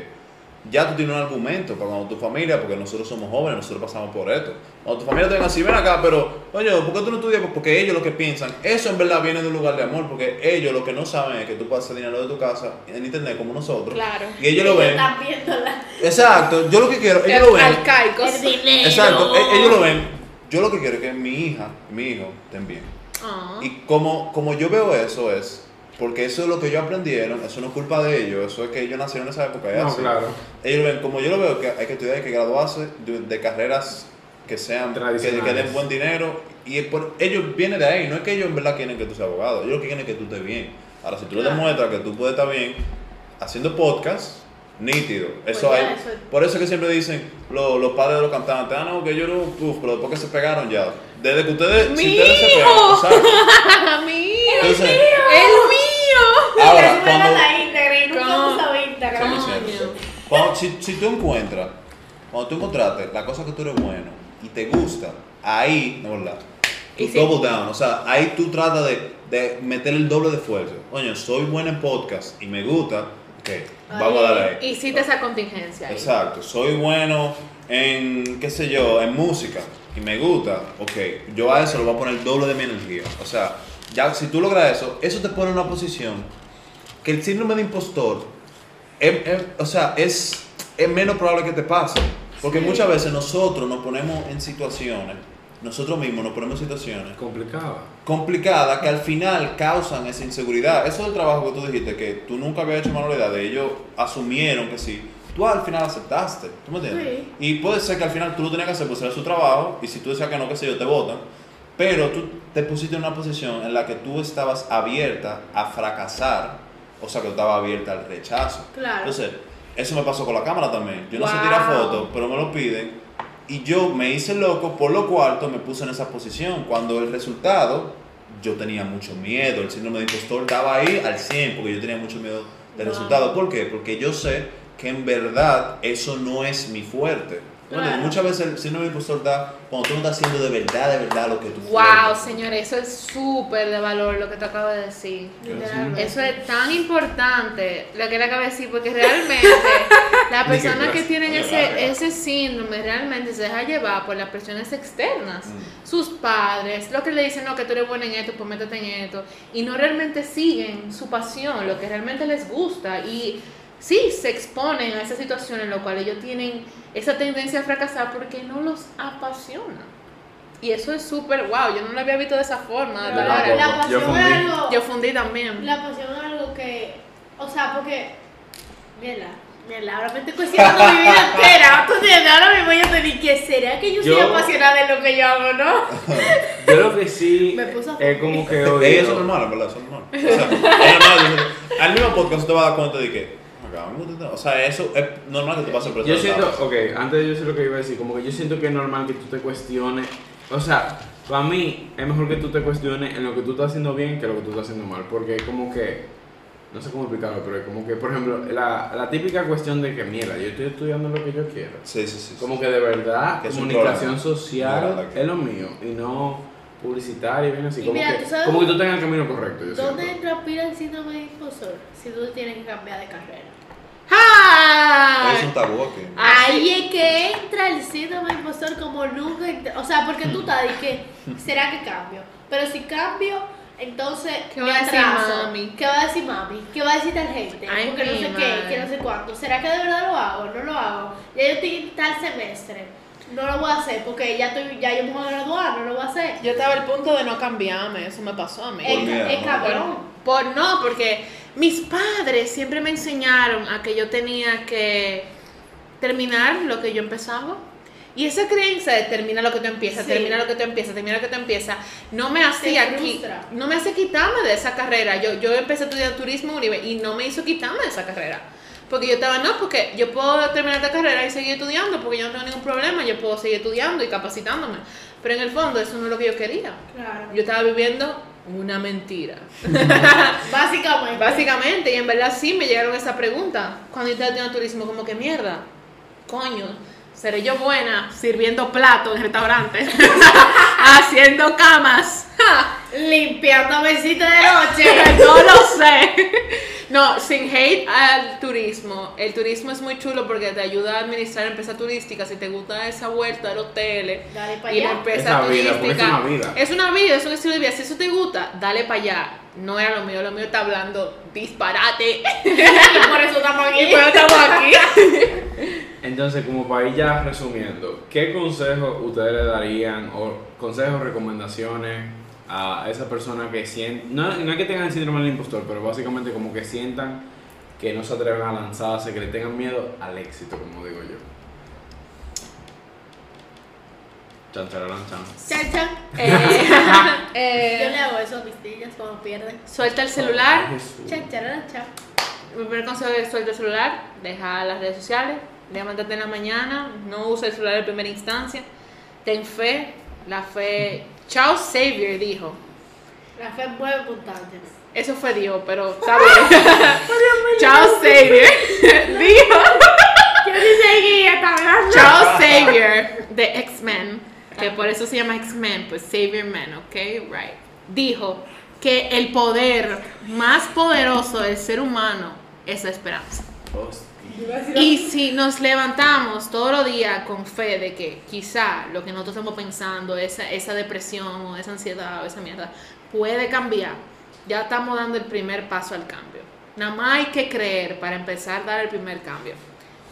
ya tú tienes un argumento para cuando tu familia, porque nosotros somos jóvenes, nosotros pasamos por esto. Cuando tu familia te diga así, ven acá, pero, oye, ¿por qué tú no estudias? Porque ellos lo que piensan, eso en verdad viene de un lugar de amor, porque ellos lo que no saben es que tú pasas dinero de tu casa en internet como nosotros. Claro. Y ellos lo ven. Están viéndola. Exacto, yo lo que quiero, ellos lo ven. El dinero. Exacto, e- ellos lo ven. Yo lo que quiero es que mi hija, mi hijo estén bien. Ah. Y como, como yo veo eso es, porque eso es lo que ellos aprendieron, eso no es culpa de ellos, eso es que ellos nacieron en esa época. No, así. claro. Ellos ven, como yo lo veo, que hay que estudiar, hay que graduarse de, de carreras que sean, que, que den buen dinero. Y por, ellos vienen de ahí, no es que ellos en verdad quieren que tú seas abogado, ellos quieren que tú estés bien. Ahora, si tú le Claro. demuestras que tú puedes estar bien haciendo podcast, nítido. Eso Pues ya, hay. eso es- Por eso es que siempre dicen los, los padres de los cantantes, ah, no, que yo no, uf, pero después que se pegaron ya. Desde que ustedes, si ¡Mi ustedes se pegaron. Entonces, El mío. Ahora, cuando, Instagram y nunca Instagram. Si, si tú encuentras, cuando tú encontraste la cosa que tú eres bueno y te gusta, ahí, no verdad, sí. double down, o sea, ahí tú tratas de, de meter el doble de esfuerzo. Coño, soy bueno en podcast y me gusta, ok, vamos a darle ahí. Hiciste esa contingencia. ahí. Exacto, soy bueno en, qué sé yo, en música y me gusta, ok, yo a eso le voy a poner el doble de mi energía. O sea, ya si tú logras eso, eso te pone en una posición que el síndrome de impostor, es- es- o sea, es, es menos probable que te pase. Porque Sí. muchas veces nosotros nos ponemos en situaciones, nosotros mismos nos ponemos en situaciones Complicada. complicadas que al final causan esa inseguridad. Eso del trabajo que tú dijiste, que tú nunca habías hecho manualidades, ellos asumieron que sí. Tú al final aceptaste, ¿tú me entiendes? Sí. Y puede ser que al final tú lo tenías que hacer, pues era su trabajo, y si tú decías que no, que sé yo, te votan. Pero tú te pusiste en una posición en la que tú estabas abierta a fracasar, o sea, que estaba abierta al rechazo. Claro. Entonces, eso me pasó con la cámara también. Yo no sé tirar fotos, pero me lo piden. Y yo me hice loco, por lo cuarto me puse en esa posición. Cuando el resultado, yo tenía mucho miedo. El síndrome de impostor estaba ahí al 100 porque yo tenía mucho miedo del Wow. resultado. ¿Por qué? Porque yo sé que en verdad eso no es mi fuerte. Bueno, Claro. muchas veces el síndrome impostor da cuando tú no estás haciendo de verdad, de verdad lo que tú Wow, quieres. señores, eso es súper de valor lo que te acabo de decir. Eso es tan importante lo que le acabo de decir, porque realmente las personas que tienen ese, ese síndrome realmente se deja llevar por las presiones externas. Mm. Sus padres, lo que le dicen, no, que tú eres buena en esto, pues métete en esto. Y no realmente siguen su pasión, lo que realmente les gusta. Y sí, se exponen a esa situación en la cual ellos tienen esa tendencia a fracasar porque no los apasiona. Y eso es súper wow, yo no lo había visto de esa forma. Pero la, la Yo pasión fundí. es algo. Yo fundí también. La pasión es algo que. O sea, porque. Mira, mira, ahora me estoy cuestionando mi vida entera. ¿Tú entiendes? Ahora mismo yo estoy que ¿será que yo, soy Yo- apasionada de lo que yo hago, no? Yo lo que sí Me puso a es como que hoy. eso es normal, en verdad, eso es normal. O sea, es normal. Al mismo podcast te vas a dar cuenta de que, O sea, eso es normal que te pase por Yo esa siento, etapa. ok, antes de yo decir lo que iba a decir, como que yo siento que es normal que tú te cuestiones. O sea, para mí es mejor que tú te cuestiones en lo que tú estás haciendo bien que lo que tú estás haciendo mal. Porque como que, no sé cómo explicarlo, pero es como que, por ejemplo, la, la típica cuestión de que, mira, yo estoy estudiando lo que yo quiero. Sí, sí, sí. Como que de verdad, Que es un comunicación problema. social Mira, la que- es lo mío y no publicitaria y bien así. Y Como, mira, que, ¿tú sabes como que tú tengas el camino correcto. Yo ¿Dónde siento. pila el síndrome de impostor? Si tú tienes que cambiar de carrera. ¡Ah! Es un tabú aquí. Ahí es que entra el síndrome impostor como nunca. O sea, porque tú estás de que, ¿será que cambio? Pero si cambio, entonces. ¿Qué va a decir mami? ¿Qué va a decir mami? ¿Qué va a decir tal gente? Ay, porque no sé madre. qué, que no sé cuánto. ¿Será que de verdad lo hago? ¿No lo hago? Ya yo estoy en tal semestre. No lo voy a hacer porque ya, estoy, ya yo me voy a graduar, no lo voy a hacer. Yo estaba al punto de no cambiarme, eso me pasó a mí. Es, es cabrón. Por no, porque mis padres siempre me enseñaron a que yo tenía que terminar lo que yo empezaba. Y esa creencia de termina lo que tú empiezas, Sí. termina lo que tú empiezas, termina lo que tú empiezas, no me hacía no me hace quitarme de esa carrera. Yo, yo empecé a estudiar turismo y no me hizo quitarme de esa carrera. Porque yo estaba, no, porque yo puedo terminar esta carrera y seguir estudiando, porque yo no tengo ningún problema, yo puedo seguir estudiando y capacitándome. Pero en el fondo eso no es lo que yo quería. Claro. Yo estaba viviendo una mentira. Básicamente. Básicamente, y en verdad sí me llegaron esa pregunta cuando yo estaba turismo, como que mierda, coño, seré yo buena sirviendo platos en restaurantes, haciendo camas, Limpiando mesita de noche. no lo sé. No, sin hate al turismo, el turismo es muy chulo porque te ayuda a administrar empresas turísticas, si te gusta esa vuelta del hotel Dale para y la allá. empresa Esa vida, porque turística. es una vida. Es una vida, es un estilo de vida. Si eso te gusta, dale para allá. No era lo mío, lo mío está hablando disparate. Y por eso estamos aquí. Y estamos aquí. Entonces, como para ir ya resumiendo, ¿qué consejos ustedes le darían o consejos, recomendaciones a esa persona que sienten, no, no es que tengan el síndrome del impostor, pero básicamente como que sientan que no se atreven a lanzarse, que le tengan miedo al éxito, como digo yo? Chan, chan. Chan, chan. Eh, Yo eh, le hago eso a mis niñas cuando pierden. suelta el celular. Chan, charara, chan. Mi primer consejo es suelta el celular, deja las redes sociales, levántate en la mañana, no usa el celular en primera instancia, ten fe, la fe. Charles Xavier dijo, La fe mueve montañas. eso fue Dios, pero está bien. Charles Xavier dijo, Yo ni seguía. Charles Xavier de X-Men que por eso se llama X-Men, pues Savior Man, ¿ok? Right. Dijo que el poder más poderoso del ser humano es la esperanza. Hostia. Y si nos levantamos todos los días con fe de que quizá lo que nosotros estamos pensando, esa, esa depresión o esa ansiedad o esa mierda, puede cambiar, ya estamos dando el primer paso al cambio. Nada más hay que creer para empezar a dar el primer cambio.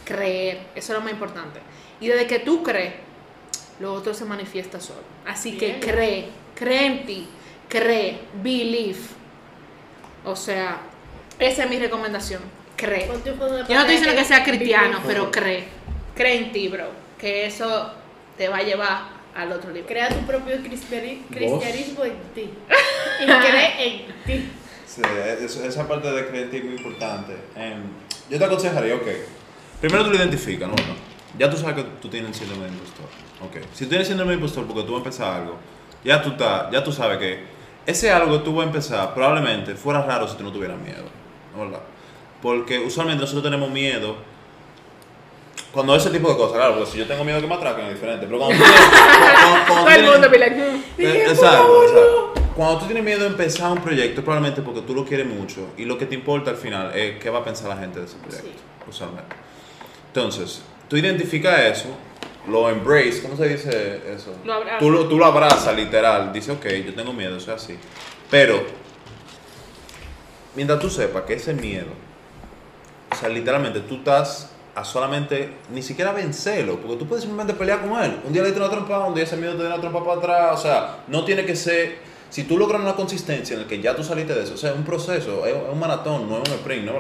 Creer, eso es lo más importante. Y desde que tú crees, lo otro se manifiesta solo. Así que cree, cree en ti, cree, believe. O sea, esa es mi recomendación. Cree. Yo no estoy diciendo que sea cristiano, pero cree. Cree en ti, bro. Que eso te va a llevar al otro nivel. Crea tu propio cristianismo en ti. Y cree en ti. Sí, es- esa parte de creer en ti es muy importante. Em, yo te aconsejaría, ok. Primero tú lo identificas, ¿no? ¿no? Ya tú sabes que tú tienes síndrome de impostor. Ok. Si tú tienes síndrome de impostor porque tú vas a empezar algo, ya tú, ta- ya tú sabes que ese algo que tú vas a empezar probablemente fuera raro si tú no tuvieras miedo. ¿no verdad? Porque usualmente nosotros tenemos miedo cuando ese tipo de cosas, claro, porque si yo tengo miedo que me atraquen es diferente. Pero cuando tú tienes- Exacto. Cuando tú tienes miedo de empezar un proyecto, probablemente porque tú lo quieres mucho y lo que te importa al final es qué va a pensar la gente de ese proyecto, usualmente. Entonces, tú identificas eso, lo embrace, ¿cómo se dice eso? Lo abrazas. Tú lo, tú lo abrazas, literal, dices, ok, yo tengo miedo, eso es así. Pero, mientras tú sepas que ese miedo, sea, literalmente tú estás a solamente, ni siquiera vencerlo, porque tú puedes simplemente pelear con él. Un día le diste una trompa, un día ese miedo te da una trompa para atrás, o sea, no tiene que ser, si tú logras una consistencia en el que ya tú saliste de eso, o sea, es un proceso, es, un maratón, no es un sprint, ¿no?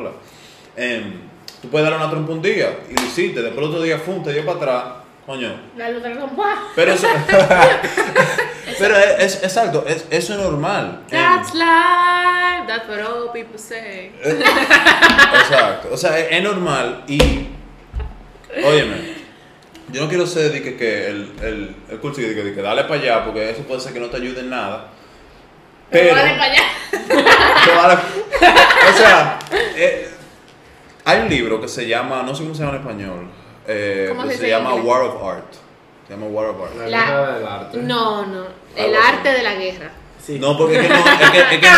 Em, tú puedes darle una trompa un día y lo hiciste, después el otro día, fum, te dio para atrás, coño, La luz del pero eso, pero es, es- exacto, es, eso es normal. That's life, that's what all people say. Exacto. O sea, es, es normal y. Óyeme, yo no quiero ser de que, que el, el, el curso de que, de que dale para allá, porque eso puede ser que no te ayude en nada. Pero Pero. vale para allá. o sea, eh, hay un libro que se llama, no sé cómo se llama en español, eh, ¿Cómo que se llama inglés? War of Art. Se llama War of Art. La, La- guerra del arte. No, no. El Algo así. arte de la guerra. Sí. No, porque es que no es, que, es, que no,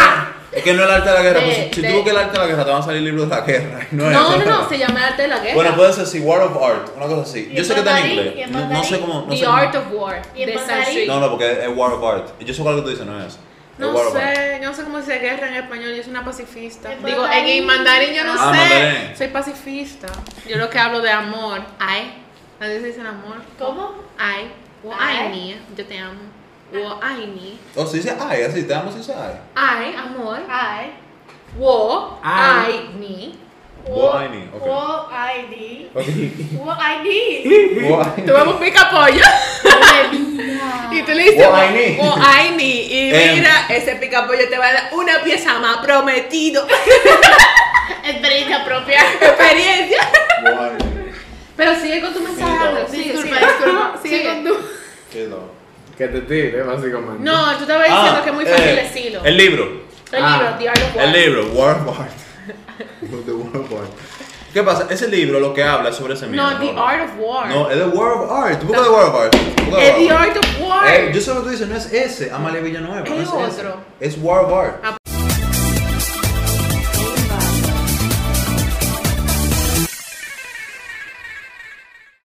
es que no es el arte de la guerra. De- pues, si de- tú buscas el arte de la guerra, te van a salir libros de la guerra. No, es No, no, no, se llama el arte de la guerra. Bueno, puede ser así, War of Art, una cosa así. ¿Y Yo sé que está en inglés. ¿Y en No, no sé cómo. No, The sé Art of War, ¿Y en de? Sanskrit. no, no, porque es War of Art. Yo sé cuál que tú dices, no es. No sé, yo no sé cómo se dice guerra en español, yo soy una pacifista. Digo, en, mandarín. en mandarín yo no Ah, sé, mandarín. soy pacifista. Yo lo que hablo de amor, ay, a veces dicen amor. ¿Cómo? Ay, o Ay. yo te amo. O ay ni, O se dice ay, así, te damos dice ay. ay, amor. Ay. Wo, Ay. ay ni. Wo I need, ok. Wo I need. Ok. Wo I need. Guay. Tomamos pica pollo. Y tú le dices, Wo I need. o ay ni. Y Em. mira, ese pica pollo te va a dar una pieza más prometido. Experiencia propia. Experiencia. Pero sigue con tu mensaje. Sí, no. Disculpa, disculpa. Sigue. Sigue con tu. Qué loco. Que te tire, básicamente. No, tú estabas diciendo Ah, que es muy fácil eh, decirlo. El libro. El Ah, libro, of War. El libro, War of Art. The War of Art. ¿Qué pasa? Ese libro lo que habla es sobre ese miedo. No, The Art of War. No, es The War of Art. Tú buscas The War of Art. Es The Art of War. Eh, yo sé lo que tú dices, no es ese, Amalia Villanueva. no Es ese. otro. Es War of Art. Ah,